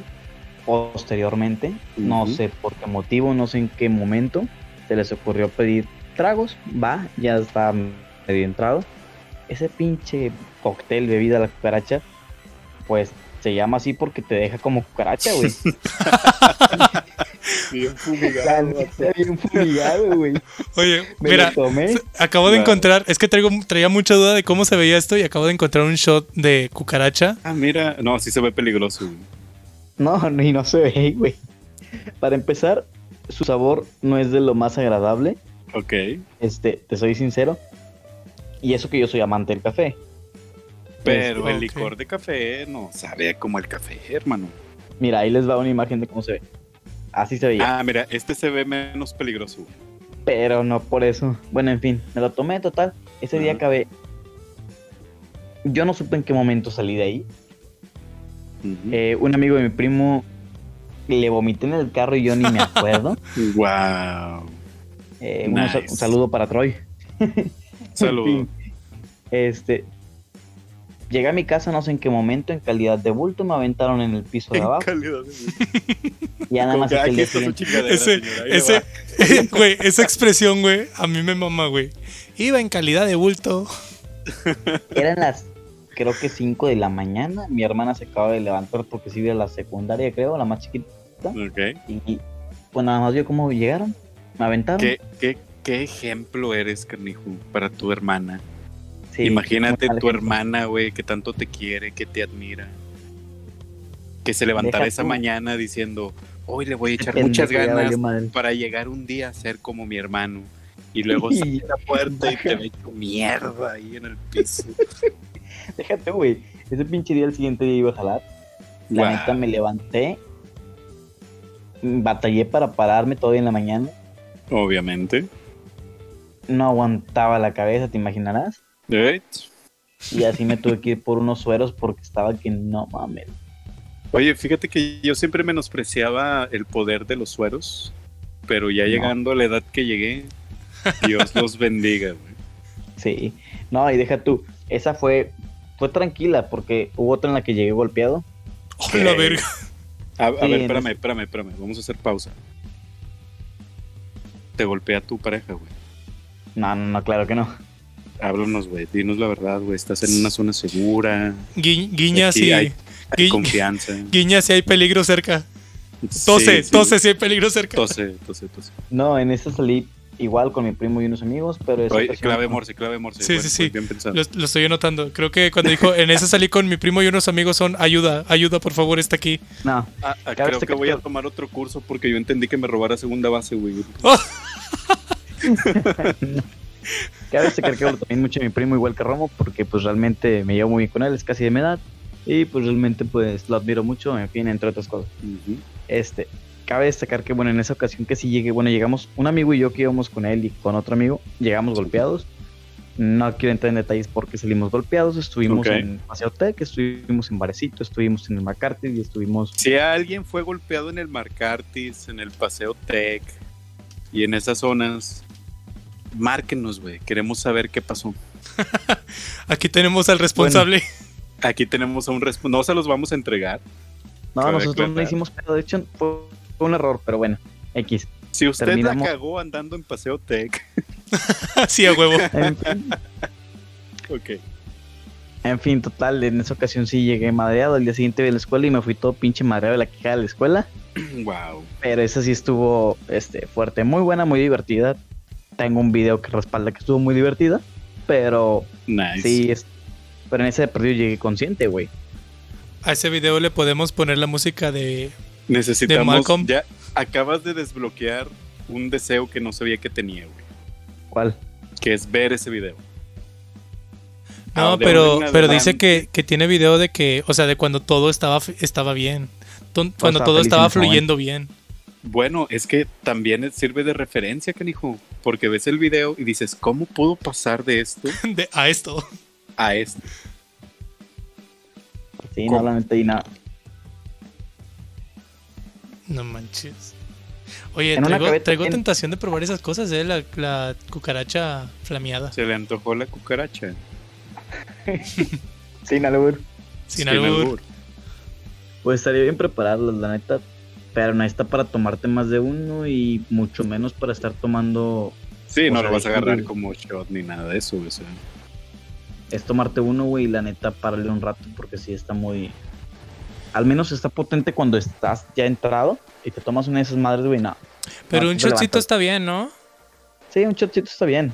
Posteriormente, no sé por qué motivo, no sé en qué momento, se les ocurrió pedir tragos. Va, ya está medio entrado. Ese pinche cóctel, bebida, la cucaracha, pues se llama así porque te deja como cucaracha, güey. Bien neta, bien fumigado, güey. Oye, Me mira, acabo de encontrar, es que traigo, traía mucha duda de cómo se veía esto y acabo de encontrar un shot de cucaracha. Ah, mira, no, sí se ve peligroso. güey. No, ni no se ve, güey. Para empezar, su sabor no es de lo más agradable. Ok. Este, te soy sincero. Y eso que yo soy amante del café. Pero Este, el licor de café no sabe como el café, hermano. Mira, ahí les va una imagen de cómo se ve. Así se veía. Ah, mira, este se ve menos peligroso. Pero no por eso. Bueno, en fin, me lo tomé total. Ese día acabé. Yo no supe en qué momento salí de ahí. Eh, un amigo de mi primo le vomité en el carro y yo ni me acuerdo. Wow. Eh, un sa- Nice. un saludo para Troy. Saludo. En fin, este. Llegué a mi casa, no sé en qué momento, en calidad de bulto, me aventaron en el piso de En abajo. calidad de- Y ya nada más que chingadera, Ese, ese, güey, esa expresión, güey, a mí me mama, güey. Iba en calidad de bulto. Eran las, creo que 5 de la mañana. Mi hermana se acaba de levantar porque sí iba a la secundaria, creo, la más chiquita. Ok. Y pues nada más vio cómo llegaron. Me aventaron. ¿Qué, qué, qué ejemplo eres, carnijo, para tu hermana? Sí, Imagínate tu hermana, güey, que tanto te quiere, que te admira. Que se levantara Deja esa tú. mañana diciendo, hoy le voy a echar muchas ganas para llegar un día a ser como mi hermano. Y luego sale la puerta y te ve hecho mierda ahí en el piso. Déjate, güey. Ese pinche día, el siguiente día iba a jalar. La neta me levanté. batallé para pararme todavía en la mañana. Obviamente. No aguantaba la cabeza, te imaginarás. ¿Eh? Y así me tuve que ir por unos sueros porque estaba que no mames. Oye, fíjate que yo siempre menospreciaba el poder de los sueros, pero ya No. llegando a la edad que llegué, Dios los bendiga, güey. Sí. No, y deja tú. Esa fue, fue tranquila porque hubo otra en la que llegué golpeado. Oh, la verga. A, a Sí, ver, espérame, espérame, espérame. Vamos a hacer pausa. Te golpea tu pareja, güey. No, no, no, claro que no. Háblanos, güey. Dinos la verdad, güey. Estás en una zona segura. Gui- Guiña si, hay- Hay Gui- confianza. guiña si hay peligro cerca. Tose, Sí, sí. tose si hay peligro cerca. Tose, tose, tose. No, en esa salí igual con mi primo y unos amigos, pero Oye, ocasión- clave morse, clave morse. Sí, sí, sí. Bien pensado. Lo, lo estoy anotando. Creo que cuando dijo en esa salí con mi primo y unos amigos son ayuda, ayuda, por favor, está aquí. No, Ah, ah, creo que voy a tomar otro curso porque yo entendí que me robara segunda base, güey. Cabe destacar que hablo también mucho de mi primo igual que Romo, porque pues realmente me llevo muy bien con él, es casi de mi edad. Y pues realmente pues lo admiro mucho, en fin, entre otras cosas. Ujú. Este, cabe destacar que bueno, en esa ocasión que sí llegué, bueno, llegamos, un amigo y yo que íbamos con él y con otro amigo, llegamos golpeados. No quiero entrar en detalles porque salimos golpeados, estuvimos Ok. en Paseo Tech, estuvimos en Barecito, estuvimos en el McCarthy y estuvimos... Si alguien fue golpeado en el Marcartis, en el Paseo Tech y en esas zonas, márquenos, güey. Queremos saber qué pasó. Aquí tenemos al responsable. Aquí tenemos a un responsable. No se los vamos a entregar. No, Cabe nosotros no hicimos pedo, de hecho fue, un error, pero bueno, X. Si usted Terminamos- la cagó andando en Paseo Tech, sí, a huevo. En fin, ok. En fin, total, en esa ocasión sí llegué madreado. Al día siguiente de la escuela y me fui todo pinche madreado de la quejada de la escuela. wow. Pero esa sí estuvo este, fuerte, muy buena, muy divertida. Tengo un video que respalda que estuvo muy divertida. Pero Nice. sí, es, pero en ese de perdido llegué consciente, güey. A ese video le podemos poner la música de. Necesitamos. Malcolm. Ya acabas de desbloquear un deseo que no sabía que tenía, güey. ¿Cuál? Que es ver ese video. No, Ah, de pero, pero dice que, que tiene video de que, o sea, de cuando todo estaba, estaba bien. Cuando todo estaba fluyendo bien. Bueno, es que también sirve de referencia, canijo. Porque ves el video y dices, ¿cómo puedo pasar de esto De- a esto. a esto? Sí, ¿Cómo? no, la neta, y nada. No manches. Oye, traigo, tentación de probar esas cosas, ¿eh? La, la cucaracha flameada. Se le antojó la cucaracha. Sí, no, albur. Sin albur. Pues estaría bien prepararlas, la neta. Pero no está para tomarte más de uno y mucho menos para estar tomando. Sí, no lo vas a agarrar como shot ni nada de eso. O sea. Es tomarte uno, güey, y la neta, párale un rato porque sí está muy. Al menos está potente cuando estás ya entrado y te tomas una de esas madres, güey, no. Pero No, un shotcito levantas. está bien, ¿no? Sí, un shotcito está bien.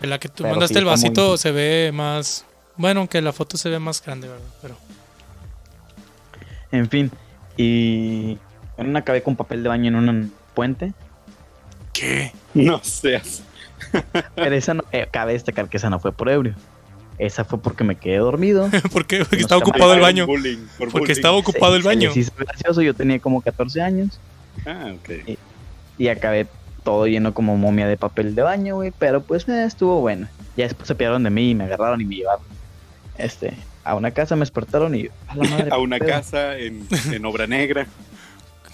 En la que tú Pero mandaste sí el muy- vasito se ve más. Bueno, aunque la foto se ve más grande, ¿verdad? Pero. En fin. Y. En una acabé con papel de baño en un puente. ¿Qué? No seas. Pero esa no. eh, cabe destacar que esa no fue por ebrio. Esa fue porque me quedé dormido. ¿Por qué? Porque No estaba ocupado el baño. Bullying, por Porque bullying. estaba ocupado el baño. hizo gracioso, yo tenía como 14 años. Ah, ok. Y acabé todo lleno como momia de papel de baño, güey. Pero pues eh, estuvo bueno. Ya después se pillaron de mí y me agarraron y me llevaron. Este. A una casa me despertaron y. A, la madre, A una casa en, en obra negra.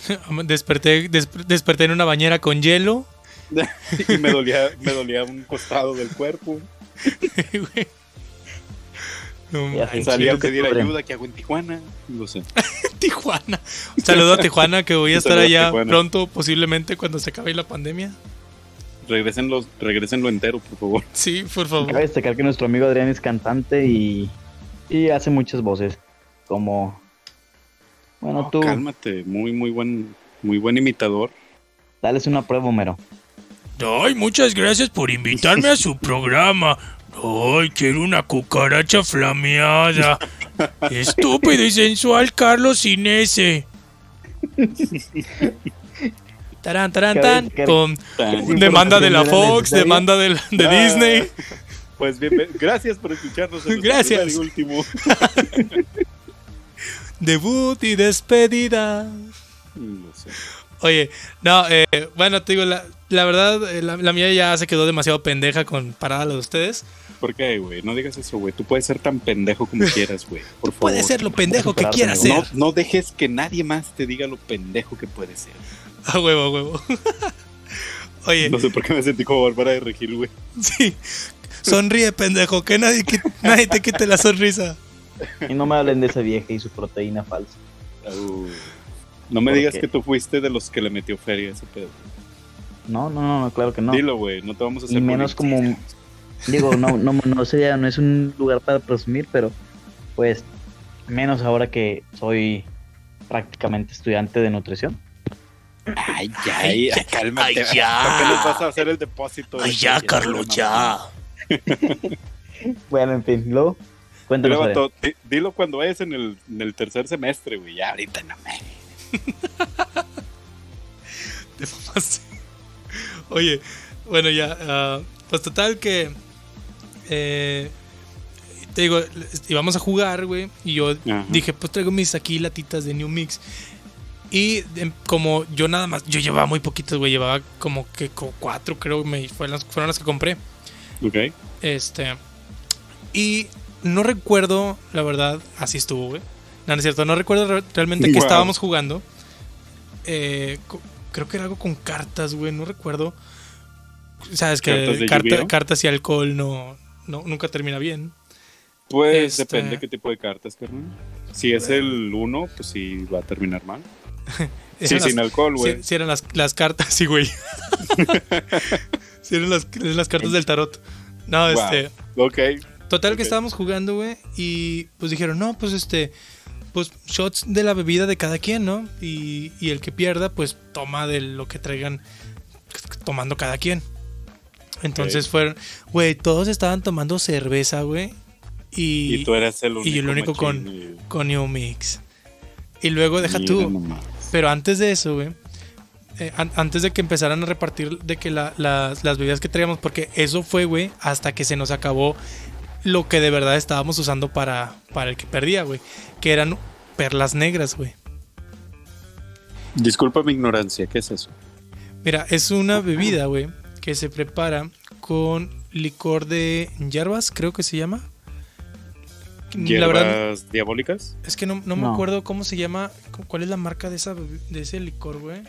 Desperté, des- desperté en una bañera con hielo. y me dolía, me dolía un costado del cuerpo. No manches. Salí a que pedir ayuda que hago en Tijuana. No sé. Tijuana. Un saludo a Tijuana, que voy a estar a allá pronto, posiblemente cuando se acabe la pandemia. Regresenlo, regresenlo entero, por favor. Sí, por Cabe favor. destacar que nuestro amigo Adrián es cantante y, y hace muchas voces. Como. Bueno, No, tú, Cálmate, muy, muy buen, muy buen imitador. dales una prueba, Homero. Ay, muchas gracias por invitarme a su programa. Ay, quiero una cucaracha flameada. Estúpido y sensual Carlos Inese. Tarán, tarán, tan. Con demanda de la Fox, demanda de, la- de Ah, Disney. Pues bien, gracias por escucharnos. en Gracias. y último. Debut y despedida. Mm, Oye, no, eh, bueno, te digo, la, la verdad, eh, la, la mía ya se quedó demasiado pendeja comparada a la de ustedes. ¿Por qué, güey? No digas eso, güey. Tú puedes ser tan pendejo como quieras, güey. Por favor. Puede ser lo pendejo que quieras ser. No, no dejes que nadie más te diga lo pendejo que puede ser. A huevo, a huevo. Oye, No sé por qué me sentí como Bárbara de Regil, güey. sí. Sonríe, pendejo, que nadie, nadie te quite la sonrisa. Y no me hablen de esa vieja y su proteína falsa. Uh, no me ¿Por digas qué? que tú fuiste de los que le metió feria a ese pedo. No, no, no, no, claro que no. Dilo, güey. No te vamos a hacer y menos como digo no no no sería no es un lugar para presumir pero pues menos ahora que soy prácticamente estudiante de nutrición Ay, ya, ay, ya, cálmate. ay, ya. ¿Por qué les vas a hacer el depósito? Ay, ya, Carlos, ya. bueno en fin luego Dilo, cuéntanos dilo cuando vayas en el, en el tercer semestre, güey. Ya, ahorita no me. Te mamaste. Oye, bueno, ya. ah, pues total que. eh, te digo, íbamos a jugar, güey. Y yo Ajá. dije, pues traigo mis aquí latitas de New Mix. Y em, como yo nada más, yo llevaba muy poquitas, güey. Llevaba como que co- cuatro, creo, me, fueron, las, fueron las que compré. Ok. Este. Y no recuerdo, la verdad, así estuvo, güey. No, no es cierto, no recuerdo re- realmente que Wow. estábamos jugando. Eh, creo que era algo con cartas, güey, no recuerdo. Sabes que ¿Cartas carta- y alcohol no, no nunca termina bien. Pues Este- depende qué tipo de cartas, carnal. Si es el 1, pues sí va a terminar mal. Sí, las- sin alcohol, güey. si, si eran las, las cartas, sí, güey. si eran las, las cartas del tarot. No, Wow. este. Ok. Total que estábamos jugando, güey, y pues dijeron, no, pues este, pues shots de la bebida de cada quien, ¿no? Y, y el que pierda, pues toma de lo que traigan tomando cada quien. Entonces Ok. fueron, güey, todos estaban tomando cerveza, güey, y, Y, tú eras el único. y el único con- güey. con New Mix. Y luego deja Mira tú, nomás. Pero antes de eso, güey. eh, an- antes de que empezaran a repartir de que la- las, las bebidas que traíamos, porque eso fue, güey, hasta que se nos acabó lo que de verdad estábamos usando para, para el que perdía, güey. Que eran perlas negras, güey. Disculpa mi ignorancia, ¿qué es eso? Mira, es una bebida, güey, que se prepara con licor de hierbas, creo que se llama. La verdad, ¿Hierbas diabólicas? es que no, no me acuerdo cómo se llama, cu- cuál es la marca de, esa, de ese licor, güey.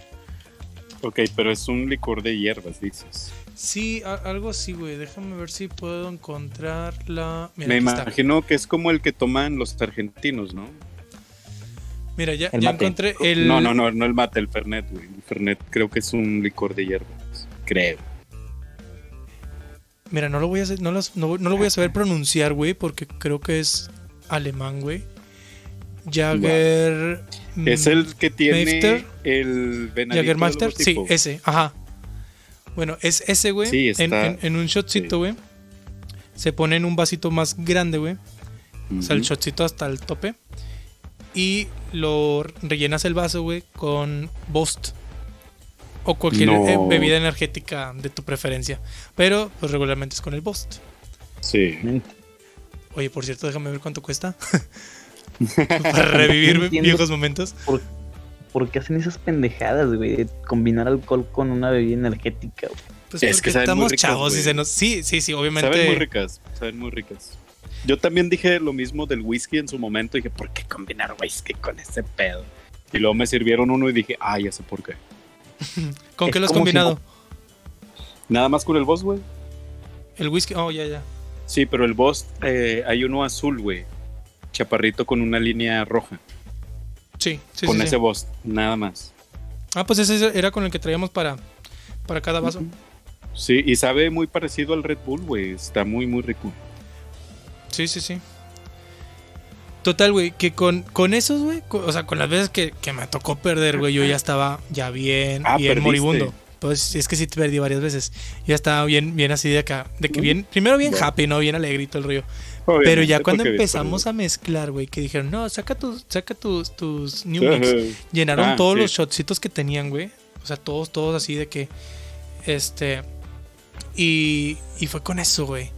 Ok, pero es un licor de hierbas, dices. Sí, a- algo así, güey. Déjame ver si puedo encontrar la. Mira, Me está. imagino que es como el que toman los argentinos, ¿no? Mira, ya, ya encontré el. No, no, no, no el mate, el Fernet, güey. El Fernet creo que es un licor de hierbas. Creo. Mira, no lo voy a no, no- no lo voy a saber pronunciar, güey, porque creo que es alemán, güey. Jagger. Es el que tiene Meister. el Jaggermeister. Sí, ese, ajá. Bueno, es ese, güey. Sí, en, en- en un shotcito, sí. güey. Se pone en un vasito más grande, güey. O sea, el shotcito hasta el tope. Y lo rellenas el vaso, güey, con Bost. O cualquier No. eh, bebida energética de tu preferencia. Pero, pues regularmente es con el Bost. Sí. Oye, por cierto, déjame ver cuánto cuesta. Para revivir viejos momentos. ¿Por qué hacen esas pendejadas, güey? De combinar alcohol con una bebida energética, güey. Pues Es que saben muy estamos ricas, chavos y se nos. Sí, sí, sí, obviamente. Saben muy ricas, saben muy ricas. Yo también dije lo mismo del whisky en su momento. Dije, ¿por qué combinar whisky con ese pedo? Y luego me sirvieron uno y dije, ah, ya sé por qué. ¿Con Es qué lo has si combinado? Nada más con el boss, güey. El whisky. Oh, ya, ya. Sí, pero el boss, eh, hay uno azul, güey. Chaparrito con una línea roja. Sí, sí, con sí, ese sí. boss, nada más. Ah, pues ese era con el que traíamos para, para cada vaso. Sí, y sabe muy parecido al Red Bull, güey. Está muy, muy rico. Sí, sí, sí. Total, güey, que con, con esos, güey, o sea, con las veces que, que me tocó perder, güey, yo ya estaba ya bien, Ah, bien perdiste. moribundo. Pues es que sí te perdí varias veces. Ya estaba bien, bien así de acá. De que bien, primero bien Bueno. happy, ¿no? Bien alegrito el rollo. Pero ya cuando empezamos a mezclar, güey, que dijeron, no, saca tus, saca tus, tus New Mix. Llenaron Ah, todos sí. los shotcitos que tenían, güey. O sea, todos, todos así de que. Este. Y, y fue con eso, güey.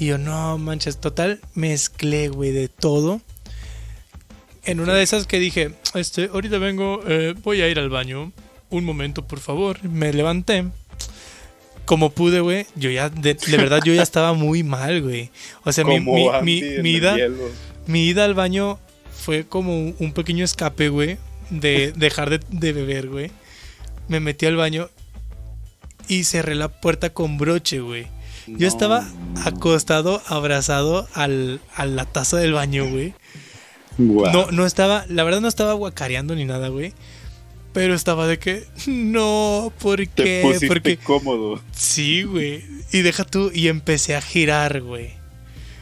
Y yo, no manches, total, mezclé, güey, de todo. En una de esas que dije, este, ahorita vengo, eh, voy a ir al baño. un momento, por favor. Me levanté. Como pude, güey. Yo ya, de, de verdad, yo ya estaba muy mal, güey. O sea, mi, mi, mi- mi ida, mi ida al baño fue como un, pequeño escape, güey. De dejar de, de beber, güey. Me metí al baño y cerré la puerta con broche, güey. Yo estaba acostado, abrazado al, a la taza del baño, güey. No, no estaba, la verdad no estaba guacareando ni nada, güey. Pero estaba de que, no, ¿por qué? Porque cómodo. sí, güey. Y deja tú, y empecé a girar, güey.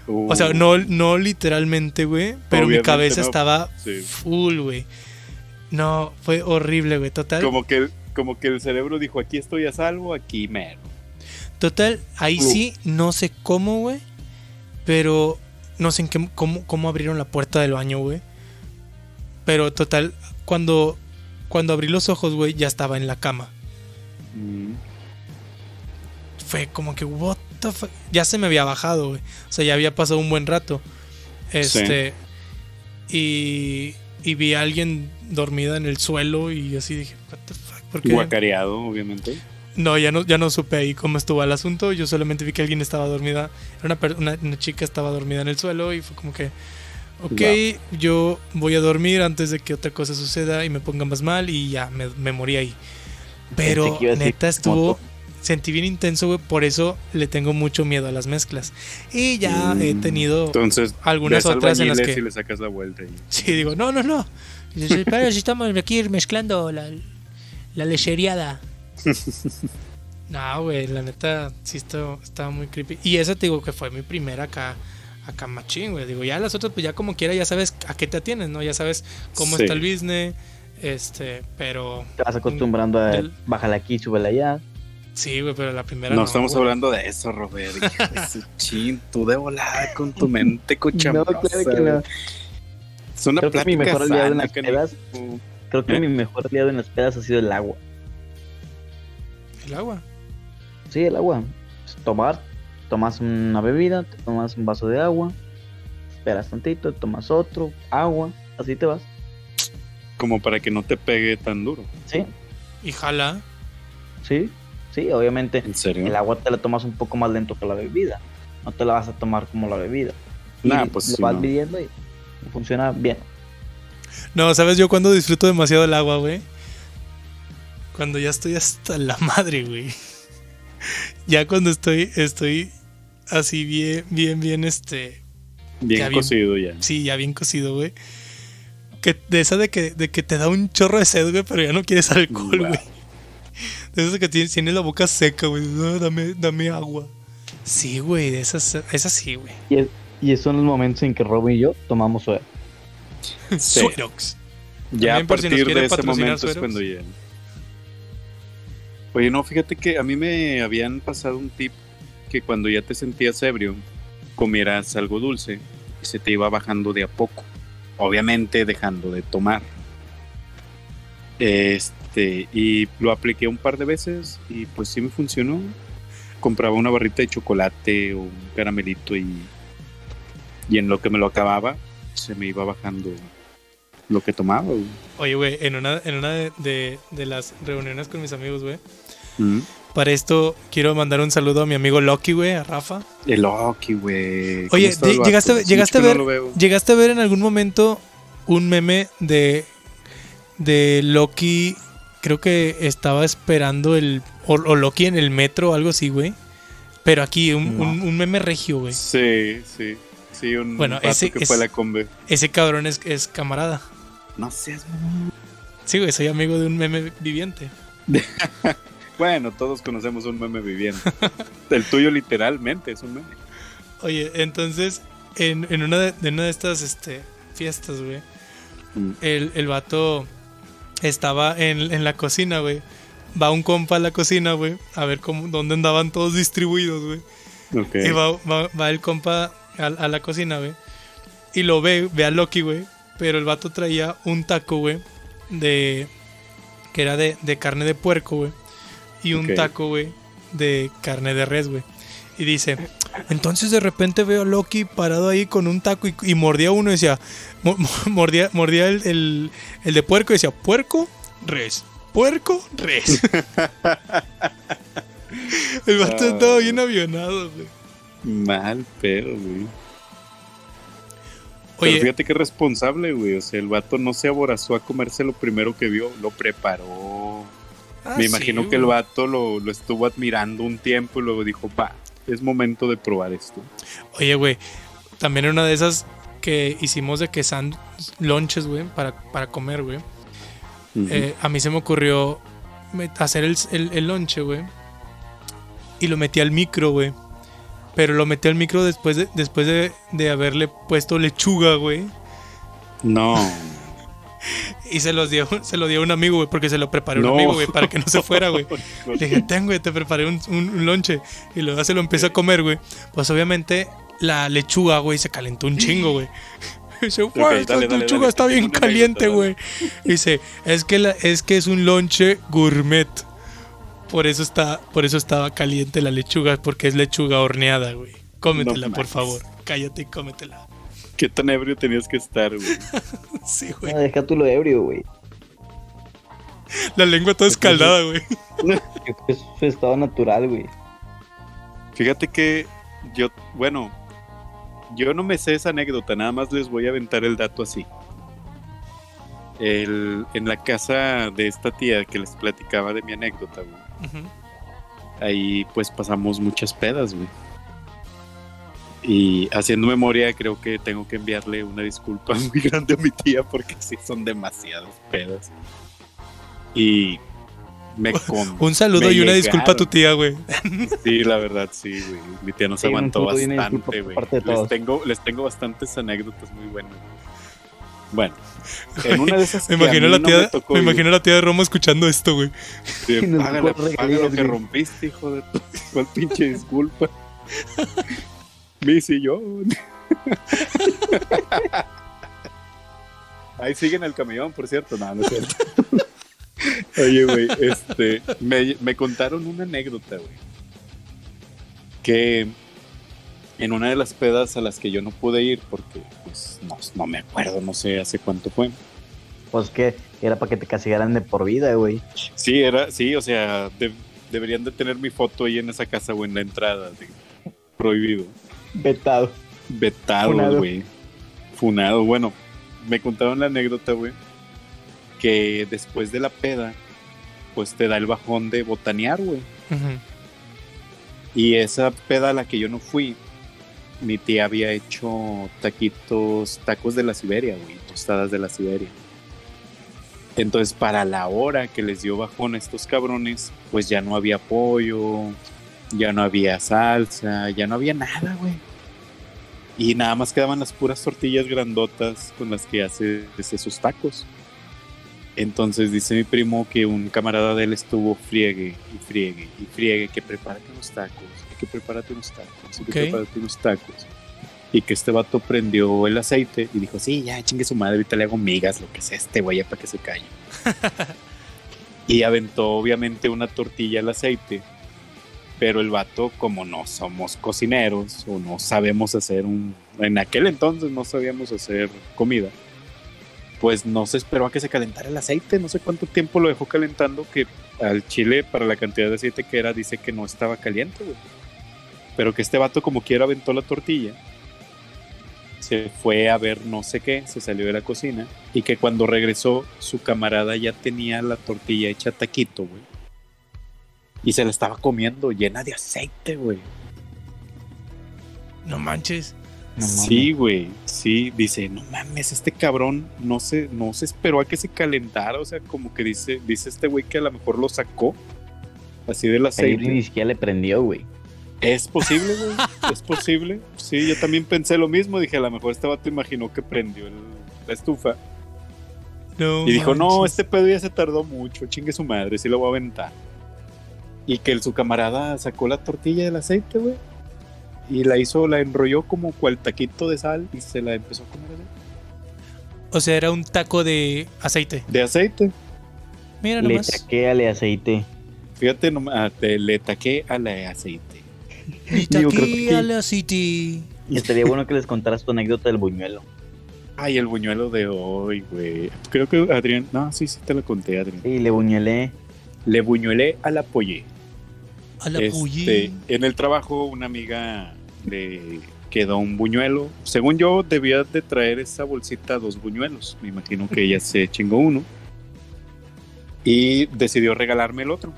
Uh, O sea, no, no literalmente, güey. Pero mi cabeza no. estaba Sí. full, güey. No, fue horrible, güey. Total. Como que, como que el cerebro dijo, aquí estoy a salvo, aquí mero. Total, ahí Uh. sí, no sé cómo, güey. Pero no sé en qué, cómo, cómo abrieron la puerta del baño, güey. Pero total, cuando, cuando abrí los ojos, güey, ya estaba en la cama. Mm. Fue como que, what the fuck? Ya se me había bajado, güey. O sea, ya había pasado un buen rato. Este. Y, y vi a alguien dormida en el suelo y así dije, what the fuck? ¿Por qué? Guacareado, obviamente. No, ya no, ya no supe ahí cómo estuvo el asunto. Yo solamente vi que alguien estaba dormida. Era una, una, una chica estaba dormida en el suelo y fue como que, ok, yo voy a dormir antes de que otra cosa suceda y me ponga más mal y ya me, me morí ahí. Pero neta estuvo, moto. sentí bien intenso, güey. Por eso le tengo mucho miedo a las mezclas. Y ya Mm. he tenido Entonces, algunas otras en las que... y le sacas la vuelta. y- Sí, digo, no, no, no. Pero si estamos aquí mezclando la, la lecheriada. No, güey, la neta, sí esto estaba muy creepy. Y esa te digo que fue mi primera acá, acá machín, güey. Digo, ya las otras, pues ya como quiera, ya sabes a qué te atienes, ¿no? Ya sabes cómo Sí. está el business, este, pero... Te vas acostumbrando a Del- bájala aquí, súbela allá. Sí, güey, pero la primera No, no, estamos hablando de eso, Robert. Chin, tú de volada con tu mente cochambrosa. No, claro que no. Es una Creo que mi mejor aliado en las pedas, creo que ¿Eh? mi mejor aliado en las pedas ha sido el agua. El agua. Sí, el agua. Tomar, tomas una bebida, te tomas un vaso de agua, esperas tantito, tomas otro, agua, así te vas. Como para que no te pegue tan duro. Sí, Y jala. sí, sí, obviamente. ¿En serio? El agua te la tomas un poco más lento que la bebida. No te la vas a tomar como la bebida. Y Nah, pues lo sí, vas no. midiendo y funciona bien. No, ¿sabes yo cuando disfruto demasiado el agua, güey? Cuando ya estoy hasta la madre, güey. Ya cuando estoy, estoy así bien, bien, bien, este... Bien Ya bien. cocido ya. Sí, ya bien cocido, güey. Que, de esa de que, de que te da un chorro de sed, güey, pero ya no quieres alcohol, Wow. güey. De esas que tienes, tienes la boca seca, güey. No, dame, dame agua. Sí, güey, de esas, esas sí, güey. Y, es- y esos son los momentos en que Robin y yo tomamos suero. Sí. Suerox. Ya a También por si nos partir de ese momento es cuando ya. Oye, no, fíjate que a mí me habían pasado un tip que cuando ya te sentías ebrio, comieras algo dulce y se te iba bajando de a poco. Obviamente dejando de tomar. Este, y lo apliqué un par de veces y pues sí me funcionó. Compraba una barrita de chocolate o un caramelito y, y en lo que me lo acababa, se me iba bajando lo que tomaba. güey. Oye, güey, en una, en una de, de- de las reuniones con mis amigos, güey. Mm. Para esto quiero mandar un saludo a mi amigo Loki, güey, a Rafa. El Loki, güey. ¿Cómo Oye, llegaste a- llegaste a no ver-. ¿Llegaste a ver en algún momento un meme de, de Loki? Creo que estaba esperando el. O, o Loki en el metro o algo así, güey. Pero aquí, un, No. un- un meme regio, güey. Sí, sí. Sí, un Bueno, ese que fue la combe. Ese cabrón es, es camarada. No seas... Sí, güey, soy amigo de un meme viviente. Bueno, todos conocemos un meme viviendo. el tuyo literalmente es un meme. Oye, entonces, en, en una, de, en una de estas este, fiestas, güey, Mm. el, el vato estaba en, en la cocina, güey. Va un compa a la cocina, güey, a ver cómo, dónde andaban todos distribuidos, güey. Ok. Y va, va- va el compa a, a la cocina, güey. Y lo ve, ve a Loki, güey. Pero el vato traía un taco, güey, de... Que era de, de carne de puerco, güey. Y un taco, güey, de carne de res, güey. Y dice, entonces de repente veo a Loki parado ahí con un taco y, y mordía uno y decía, mo- mo- mordía, mordía el, el, el de puerco y decía, puerco, res, puerco, res. El vato Ah. estaba bien avionado, güey. Mal pedo, güey. Pero fíjate qué responsable, güey. O sea, el vato no se aborazó a comerse lo primero que vio, lo preparó. ah, Me sí, imagino que el vato lo, lo estuvo admirando un tiempo y luego dijo, va, es momento de probar esto. Oye, güey, también una de esas que hicimos de que sand lunches, güey, para, para comer, güey. Eh, a mí se me ocurrió hacer el, el, el lonche, güey. Y lo metí al micro, güey. Pero lo metí al micro después de, después de, de haberle puesto lechuga, güey. No. Y se los dio, se lo dio a un amigo, güey, porque se lo preparé a un No. amigo, güey, para que no se fuera, güey. Le dije, ten, güey, te preparé un, un- un lonche. Y luego se lo empecé a comer, güey. Pues obviamente la lechuga, güey, se calentó un chingo, güey. Dice, Ok, esta lechuga dale, está bien caliente, güey. Dice, es que, la, es que es un lonche gourmet. Por eso, está, por eso estaba caliente la lechuga, porque es lechuga horneada, güey. Cómetela, No por favor. Cállate y cómetela. ¿Qué tan ebrio tenías que estar, güey? Sí, güey. No, deja tú lo ebrio, güey. La lengua toda escaldada, güey. Es su estado natural, güey. Fíjate que yo, bueno, yo no me sé esa anécdota, nada más les voy a aventar el dato así. El, en la casa de esta tía que les platicaba de mi anécdota, güey. Ahí pues pasamos muchas pedas, güey. Y haciendo memoria, creo que tengo que enviarle una disculpa muy grande a mi tía porque sí son demasiadas pedas. Y me con... Un saludo me y una disculpa a tu tía, güey. Sí, la verdad, sí, güey. Mi tía nos Sí, aguantó bastante, güey. Les tengo, les tengo bastantes anécdotas muy buenas. Bueno, en una de esas Me imagino, la no tía, me tocó me vivir, imagino la tía de Roma escuchando esto, güey. Sí, págale, regalías, lo que rompiste, hijo de tu... ¿Cuál pinche disculpa? Mi sillón. Ahí siguen el camión, por cierto. No, no es cierto. Oye, güey, este... Me, me contaron una anécdota, güey. Que en una de las pedas a las que yo no pude ir porque, pues, no, no me acuerdo, no sé hace cuánto fue. Pues que era para que te castigaran de por vida, güey. Sí, era, sí, o sea, de- deberían de tener mi foto ahí en esa casa o en la entrada. de- prohibido. Vetado. Vetado, güey. Funado. Bueno, me contaron la anécdota, güey. Que después de la peda, pues te da el bajón de botanear, güey. Y esa peda a la que yo no fui, mi tía había hecho taquitos, tacos de la Siberia, güey, tostadas de la Siberia. Entonces, para la hora que les dio bajón a estos cabrones, pues ya no había pollo, ya no había salsa, ya no había nada, güey. Y nada más quedaban las puras tortillas grandotas con las que hace esos tacos. Entonces dice mi primo que un camarada de él estuvo friegue y friegue y friegue que prepárate unos tacos, que prepárate unos tacos, que prepárate unos tacos. Y que este vato prendió el aceite y dijo, sí, ya chingue su madre, ahorita le hago migas, lo que sea este güey, para que se calle. y aventó obviamente una tortilla al aceite. Pero el vato, como no somos cocineros o no sabemos hacer un... En aquel entonces no sabíamos hacer comida pues no se esperó a que se calentara el aceite, no sé cuánto tiempo lo dejó calentando, que al chile, para la cantidad de aceite que era, dice que no estaba caliente, güey. Pero que este vato como quiera aventó la tortilla, se fue a ver no sé qué, se salió de la cocina, y que cuando regresó, su camarada ya tenía la tortilla hecha taquito, güey. Y se la estaba comiendo llena de aceite, güey. No manches. No. Sí, güey, sí, dice, no mames, este cabrón no se, no se esperó a que se calentara, o sea, como que dice, dice este güey que a lo mejor lo sacó así del Ahí aceite. ni siquiera le prendió, güey. Es posible, güey, es posible. Sí, yo también pensé lo mismo, dije, a lo mejor este vato imaginó que prendió el- la estufa No y dijo, no, este pedo ya se tardó mucho, chingue su madre, sí lo voy a aventar. Y que el, su camarada sacó la tortilla del aceite, güey. Y la hizo, la enrolló como cual taquito de sal y se la empezó a comer. O sea, era un taco de aceite. De aceite. Mira Le nomás. taquéale aceite. Fíjate, nomás, te- le taqué a la aceite. Y Digo, que- a la city. Estaría bueno que les contaras tu anécdota del buñuelo. Ay, el buñuelo de hoy, güey. Creo que Adrián. No, sí, sí te lo conté, Adrián. Sí, le buñuelé. Le buñuelé a la pollé. A la Este, en el trabajo, una amiga le quedó un buñuelo. Según yo, debía de traer esa bolsita dos buñuelos. Me imagino que ella se chingó uno. Y decidió regalarme el otro.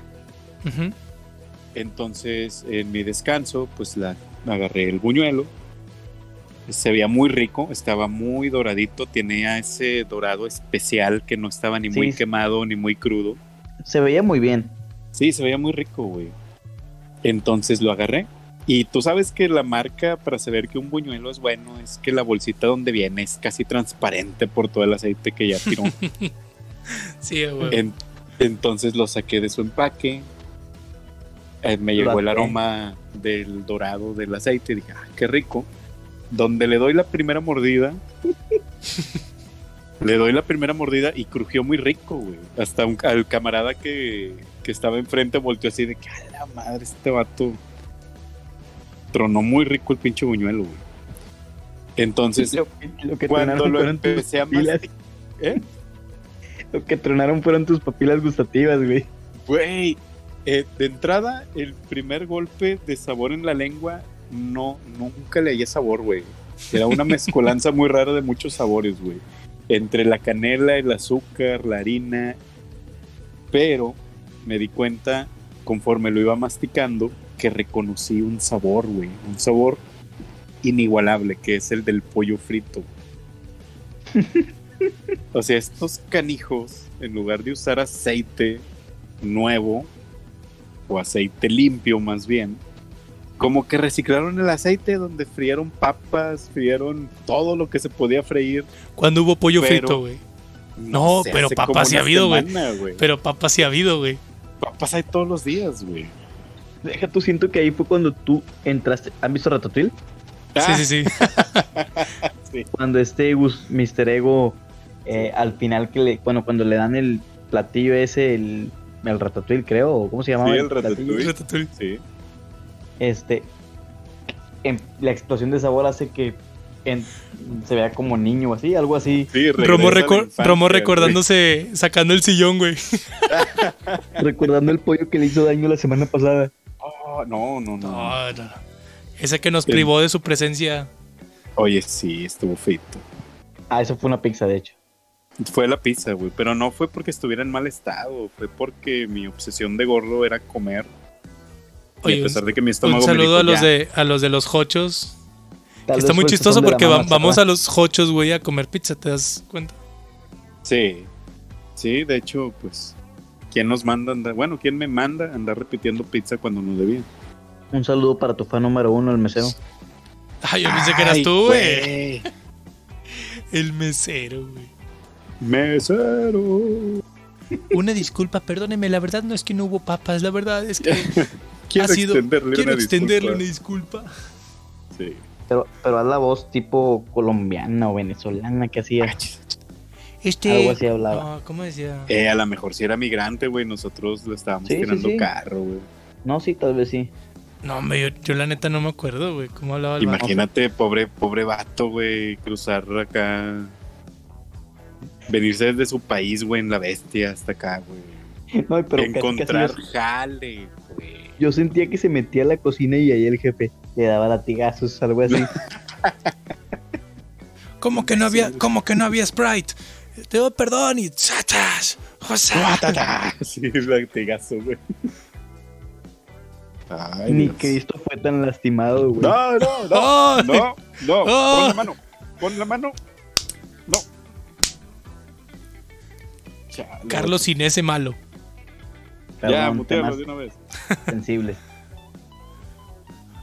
Ujú. Entonces, en mi descanso, pues la agarré el buñuelo. Se veía muy rico, estaba muy doradito, tenía ese dorado especial que no estaba ni Sí. muy quemado ni muy crudo. Se veía muy bien. Sí, se veía muy rico, güey. Entonces lo agarré. Y tú sabes que la marca para saber que un buñuelo es bueno es que la bolsita donde viene es casi transparente por todo el aceite que ya tiró. Sí, güey. En- entonces lo saqué de su empaque. Eh, me llegó el aroma del dorado del aceite y dije, ah, qué rico. Donde le doy la primera mordida, le doy la primera mordida y crujió muy rico, güey. Hasta un, al camarada que, que estaba enfrente volteó así de que, a la madre, este vato tronó muy rico el pinche buñuelo, güey. Entonces, lo, lo que cuando lo empecé a masticar, ¿eh? Lo que tronaron fueron tus papilas gustativas, güey. Güey, eh, de entrada, el primer golpe de sabor en la lengua, no, nunca le hallé sabor, güey. Era una mezcolanza muy rara de muchos sabores, güey. Entre la canela, el azúcar, la harina. Pero me di cuenta, conforme lo iba masticando, que reconocí un sabor, güey. Un sabor inigualable, que es el del pollo frito. o sea, estos canijos, en lugar de usar aceite nuevo, o aceite limpio más bien, como que reciclaron el aceite donde frieron papas, frieron todo lo que se podía freír. Cuando hubo pollo Pero- frito, güey. No, sé, pero papas sí ha habido, güey. Pero papas sí ha habido, güey. Papas hay todos los días, güey. Deja tú, siento que ahí fue cuando tú entraste. ¿Han visto Ratatouille? Sí, sí, sí. sí. Cuando este Gus, Mr. Ego, eh, al final que le, bueno, cuando le dan el platillo ese, el, el Ratatouille, creo, ¿cómo se llamaba? Sí, el ratatouille. Ratatouille. Sí. Este, en- la explosión de sabor hace que en- se vea como niño o así, algo así, Sí, Romo, infancia, Romo güey. recordándose, sacando el sillón, güey. recordando el pollo que le hizo daño la semana pasada. Oh, no, no, no. No, no. Ese que nos El- privó de su presencia. Oye, sí, estuvo feito. Ah, eso fue una pizza, de hecho. Fue la pizza, güey. Pero no fue porque estuviera en mal estado. Fue porque mi obsesión de gordo era comer. y a pesar un, de que mi un estómago me saludo dijo, a los "Ya". de a los de los hochos. Que está muy chistoso porque va- vamos a los hochos, güey, a comer pizza, ¿te das cuenta? Sí. Sí, de hecho, pues. ¿Quién nos manda andar? Bueno, ¿quién me manda a andar repitiendo pizza cuando no debía? Un saludo para tu fan número uno, el mesero. Ay, yo pensé que eras tú, güey. güey. El mesero, güey. Mesero. Una disculpa, perdóneme, la verdad no es que no hubo papas, la verdad es que Quiero ha sido. extenderle quiero una extenderle una disculpa. disculpa. Sí. Pero, pero haz la voz tipo colombiana o venezolana que hacía. Este. Algo así hablaba. No, ¿cómo decía? Eh, a lo mejor si era migrante, güey. Nosotros le estábamos Sí, tirando sí. carro, güey. No, sí, tal vez sí. No, hombre, yo, yo la neta no me acuerdo, güey. ¿Cómo hablaba el vato? Imagínate, pobre, pobre vato, güey, cruzar acá. Venirse desde su país, güey, en la bestia hasta acá, güey. No, pero casi, casi Encontrar yo, jale, güey. yo sentía que se metía a la cocina y ahí el jefe le daba latigazos, algo así. ¿Cómo que no había, cómo que no había Sprite? Te doy perdón y ¡Sachas! ¡José! Sí, latigazo, güey. Ay, Ni Dios. Cristo fue tan lastimado, güey. No, no, no. No, no. Ah. Pon la mano. Pon la mano. Chale. Carlos Inés malo. Ya, Perdón, temas de una vez. sensibles.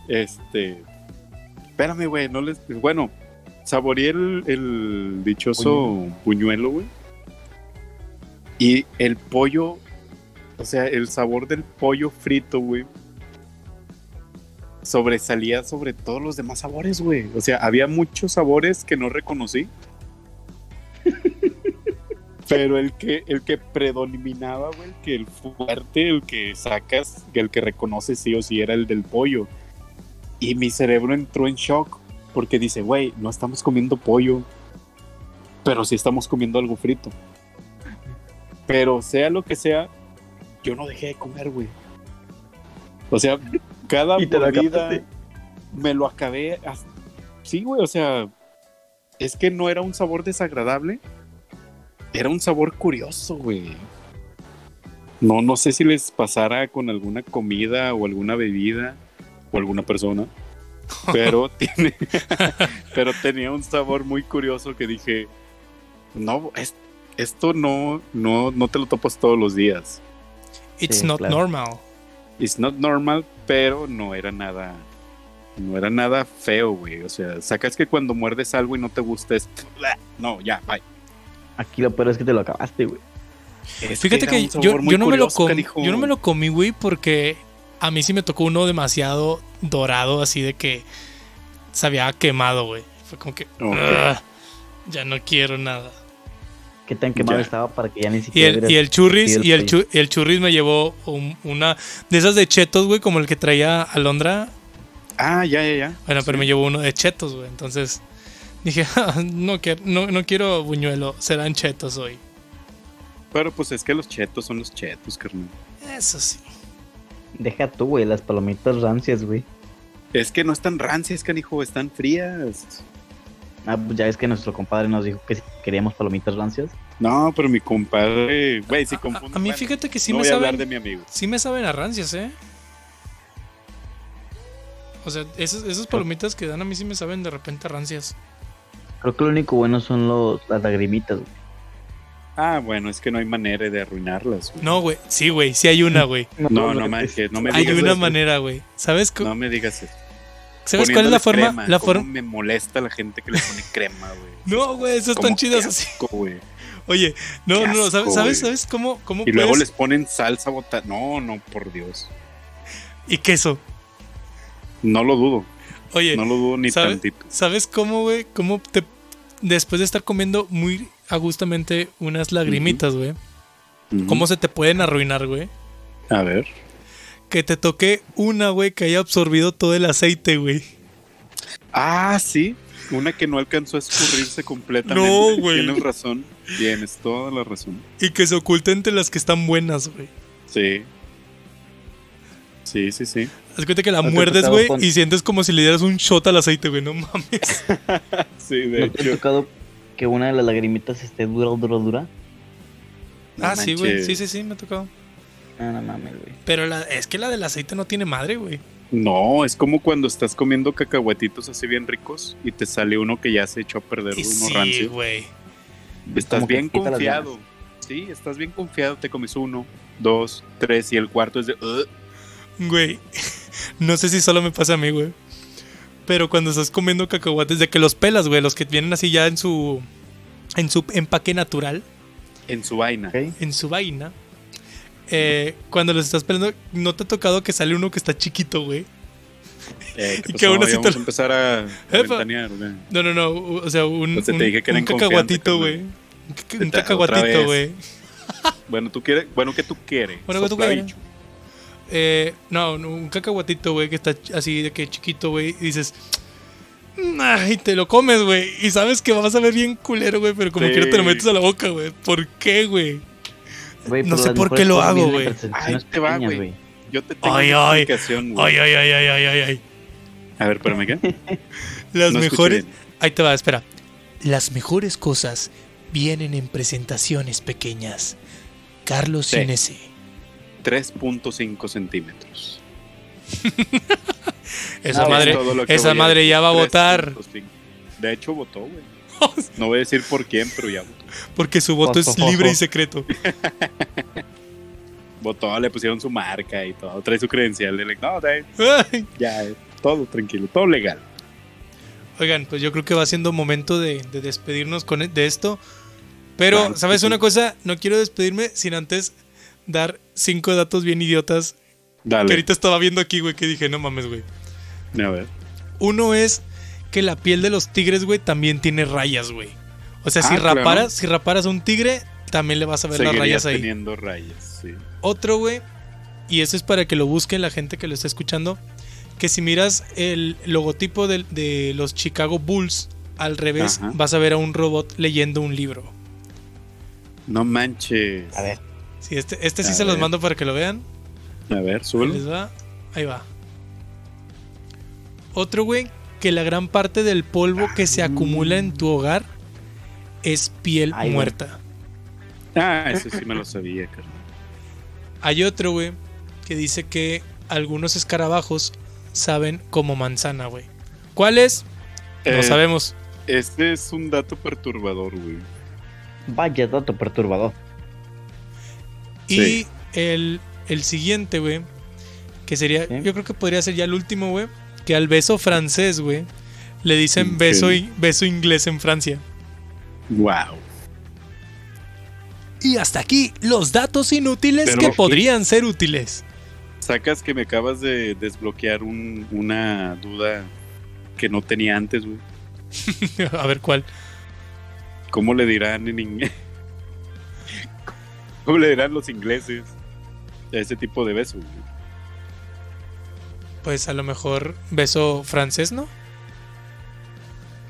Este. Espérame, güey, no les. Bueno, saboreé el, el dichoso puñuelo, güey. Y el pollo. O sea, el sabor del pollo frito, güey. Sobresalía sobre todos los demás sabores, güey. O sea, había muchos sabores que no reconocí. Pero el que, el que predominaba, güey, el que el fuerte, el que sacas, el que reconoces sí o sí era el del pollo. Y mi cerebro entró en shock porque dice, güey, no estamos comiendo pollo. pero sí estamos comiendo algo frito. Pero sea lo que sea, yo no dejé de comer, güey. O sea, cada mordida me lo acabé. hasta- Sí, güey, o sea, es que no era un sabor desagradable, era un sabor curioso, güey. No, no sé si les pasara con alguna comida o alguna bebida o alguna persona, pero tiene, pero tenía un sabor muy curioso que dije, no, es- esto no, no, no te lo topas todos los días. It's Sí, not claro. normal. It's not normal, pero no era nada, no era nada feo, güey. O sea, sacas que cuando muerdes algo y no te gusta es, no, ya, bye. Aquí lo peor es que te lo acabaste, güey. Es Fíjate que yo, yo no me lo curioso, com- canijo. yo no me lo comí, güey, porque a mí sí me tocó uno demasiado dorado, así de que se había quemado, güey. Fue como que Ok. "Ugh, ya no quiero nada. Qué tan quemado Ya. estaba para que ya ni Y siquiera. el, y el churris, y el, frío. chu- el churris me llevó un- una de esas de chetos, güey, como el que traía Alondra. Ah, ya, ya, ya. Bueno, pero me llevó uno de chetos, güey. Entonces dije, "Ah, no, quiero, no, no quiero buñuelo, serán chetos hoy. Pero pues es que los chetos son los chetos, carnal. Eso sí. Deja tú, güey, las palomitas rancias, güey. Es que no están rancias, canijo, están frías. Ah, pues ya ves que nuestro compadre nos dijo que si queríamos palomitas rancias. No, pero mi compadre, güey, si A- confundo. A, mí bueno, fíjate que sí no me voy a hablar saben. de mi amigo. Sí me saben a rancias, ¿eh? O sea, esas, esas palomitas que dan a mí sí me saben de repente a rancias. Creo que lo único bueno son los, las lagrimitas, güey. Ah, bueno, es que no hay manera de arruinarlas. güey. No, güey. Sí, güey. Sí hay una, güey. No, no, manches, no me Hay digas una eso. manera, güey. ¿Sabes, cu- No me digas eso. ¿sabes cuál es la forma? crema, La cómo forma. me molesta la gente que le pone crema, güey. No, güey, esas Cómo están chidas qué así. asco, güey. Oye, no, Qué no, no. ¿Sabes, asco, sabes, sabes cómo, cómo Y luego puedes- les ponen salsa bota. No, no, por Dios. Y queso. No lo dudo. Oye, No lo dudo ni ¿sabes? tantito. ¿sabes cómo, güey? ¿Cómo te. Después de estar comiendo muy a gustamente unas lagrimitas, güey. ¿Cómo se te pueden arruinar, güey? A ver. Que te toque una, güey, que haya absorbido todo el aceite, güey. Ah, sí. Una que no alcanzó a escurrirse completamente. No, güey. Tienes razón. Tienes toda la razón. Y que se oculte entre las que están buenas, güey. Sí. Sí, sí, sí. Haz cuenta que la ¿No te muerdes, güey, con- y sientes como si le dieras un shot al aceite, güey. No mames. Sí, de ¿No te ha hecho. tocado que una de las lagrimitas esté dura, dura, dura? No ah, sí, güey. Sí, sí, sí, me ha tocado. No, no mames, güey. Pero la, es que la del aceite no tiene madre, güey. No, es como cuando estás comiendo cacahuatitos así bien ricos y te sale uno que ya se echó a perder Y uno sí, rancio. güey. Estás bien confiado. Sí, estás bien confiado. Te comes uno, dos, tres y el cuarto es de. Güey. No sé si solo me pasa a mí, güey. Pero cuando estás comiendo cacahuates, de que los pelas, güey, los que vienen así ya en su. En su empaque natural, en su vaina. En su vaina. eh, cuando los estás pelando, ¿no te ha tocado que sale uno que está chiquito, güey? Eh, ¿qué Y que aún así te a empezar a, a Epa. ventanear, güey. No, no, no. O sea, un, Pues te un, dije que cacahuatito, güey. Un, cacahuatito, güey. Bueno, tú quieres, bueno, ¿qué tú quieres? Bueno, ¿qué tú quieres? Eh, no, un cacahuatito, güey, que está así de que chiquito, güey. Y dices. Ay, te lo comes, güey. Y sabes que vas a ver bien culero, güey. Pero como Sí. quiera te lo metes a la boca, güey. ¿Por qué, güey? No sé por qué lo hago, güey. Ahí te va, güey. Yo te tengo Ay, una ay. explicación, güey. Ay, ay, ay, ay, ay, ay, ay. A ver, espérame, ¿qué? Las No mejores. Ahí te va, espera. Las mejores cosas vienen en presentaciones pequeñas. Carlos Sí. Cinese. 3.5 centímetros. Esa Ah, madre, esa madre decir. ya va a votar. 3.5. De hecho, votó, güey. No voy a decir por quién, pero ya votó. Porque su voto es libre y secreto. Votó, le pusieron su marca y todo. Trae su credencial. de- No, trae- ya, todo tranquilo, todo legal. Oigan, pues yo creo que va siendo momento de, de despedirnos con, e, de esto. Pero, Claro ¿sabes sí. una cosa? No quiero despedirme sin antes dar cinco datos bien idiotas que Dale. ahorita estaba viendo aquí, güey, que dije, no mames, güey. A ver. Uno es que la piel de los tigres, güey, también tiene rayas, güey. O sea, si Ah, claro. raparas, si raparas a un tigre, también le vas a ver las rayas ahí. teniendo rayas, sí. Otro, güey, y eso es para que lo busquen la gente que lo está escuchando, que si miras el logotipo del- de, los Chicago Bulls, al revés Ajá. vas a ver a un robot leyendo un libro. No manches. A ver. Sí, este, este sí A se los mando para que lo vean. A ver, Ahí súbelo. les va. Ahí va. Otro, güey, que la gran parte del polvo que se acumula en tu hogar es piel Ay, güey. muerta. Ah, eso sí me lo sabía, carnal. Hay otro, güey, que dice que algunos escarabajos saben como manzana, güey. ¿Cuáles? No Eh, sabemos. Este es un dato perturbador, güey. Vaya dato perturbador. Y el, el siguiente, güey, que sería, yo creo que podría ser ya el último, güey, que al beso francés, güey, le dicen beso, beso inglés en Francia. Wow. Y hasta aquí los datos inútiles Pero- que podrían ser útiles. Sacas que me acabas de desbloquear un- una duda que no tenía antes, güey. A ver cuál. ¿Cómo le dirán en inglés? ¿Cómo le dirán los ingleses a ese tipo de beso? güey? Pues a lo mejor beso francés, ¿no?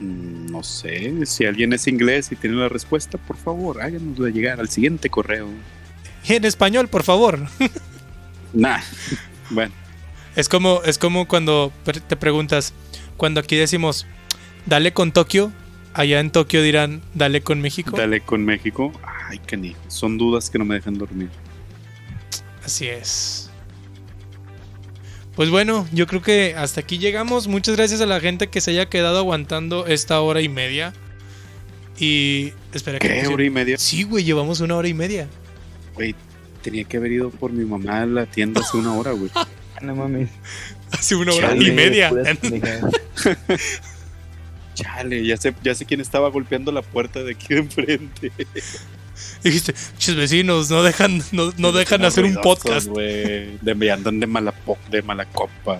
Mm, No sé, si alguien es inglés y tiene la respuesta, por favor, háganosla llegar al siguiente correo. En español, por favor. Nah, bueno, Es como, es como cuando te preguntas, cuando aquí decimos, dale con Tokio, allá en Tokio dirán, dale con México. dale con México. Ay, canijo, son dudas que no me dejan dormir. Así es. Pues bueno, yo creo que hasta aquí llegamos. Muchas gracias a la gente que se haya quedado aguantando esta hora y media. Y espera que... ¿Qué? ¿Hora y media? Sí, güey, llevamos una hora y media. Güey, tenía que haber ido por mi mamá a la tienda hace una hora, güey. No mames. Hace una hora Chale, y media. Chale, ya sé, ya sé quién estaba golpeando la puerta de aquí de enfrente. Dijiste, chis vecinos, no dejan, no, no dejan hacer un podcast. güey. De, me andan de mala, po- de mala copa.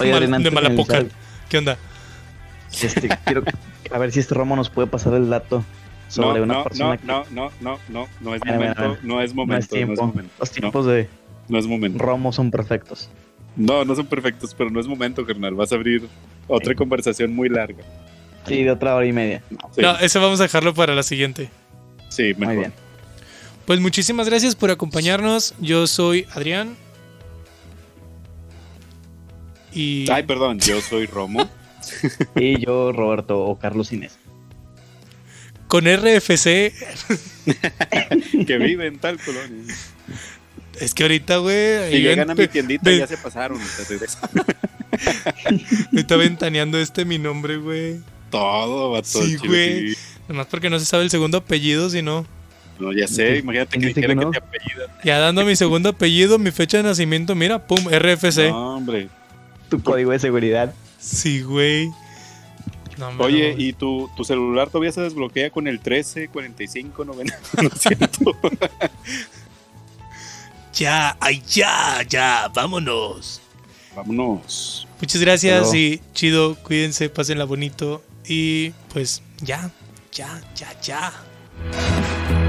Oye, Mal- Adrián, de mala poca. ¿Qué onda? Este, quiero a ver si este Romo nos puede pasar el dato sobre no, una no, persona no, que no, no, no, no, no es Mira, momento, mira. no es no es momento, no es tiempo. momento. Los No, tiempos de no es momento. Romo son perfectos. No, no son perfectos, pero no es momento, carnal. Vas a abrir otra conversación muy larga. Sí, de otra hora y media. Sí, No, eso vamos a dejarlo para la siguiente. sí, mejor. Muy bien. Pues muchísimas gracias por acompañarnos. Yo soy Adrián. Y Ay, perdón, yo soy Romo. Y yo, Roberto o Carlos Inés. con RFC, que vive en tal colonia. Es que ahorita, güey, Si llegan a mi tiendita, ve- ya se pasaron. está ventaneando este mi nombre, güey. Todo, vato. Sí, güey. Nomás porque no se sabe el segundo apellido, sino No, ya sé, imagínate que que dijera que no. te apellidan. ya dando mi segundo apellido, mi fecha de nacimiento, mira, pum, RFC. No, hombre. Tu código de seguridad. Sí, güey. No, hombre, Oye, no. ¿y tu, tu celular todavía se desbloquea con el 13, 45, 90? No es cierto. Ya, ay, ya, ya, vámonos. Vámonos. Muchas gracias y chido, cuídense, pásenla bonito y pues ya, ya, ya, ya.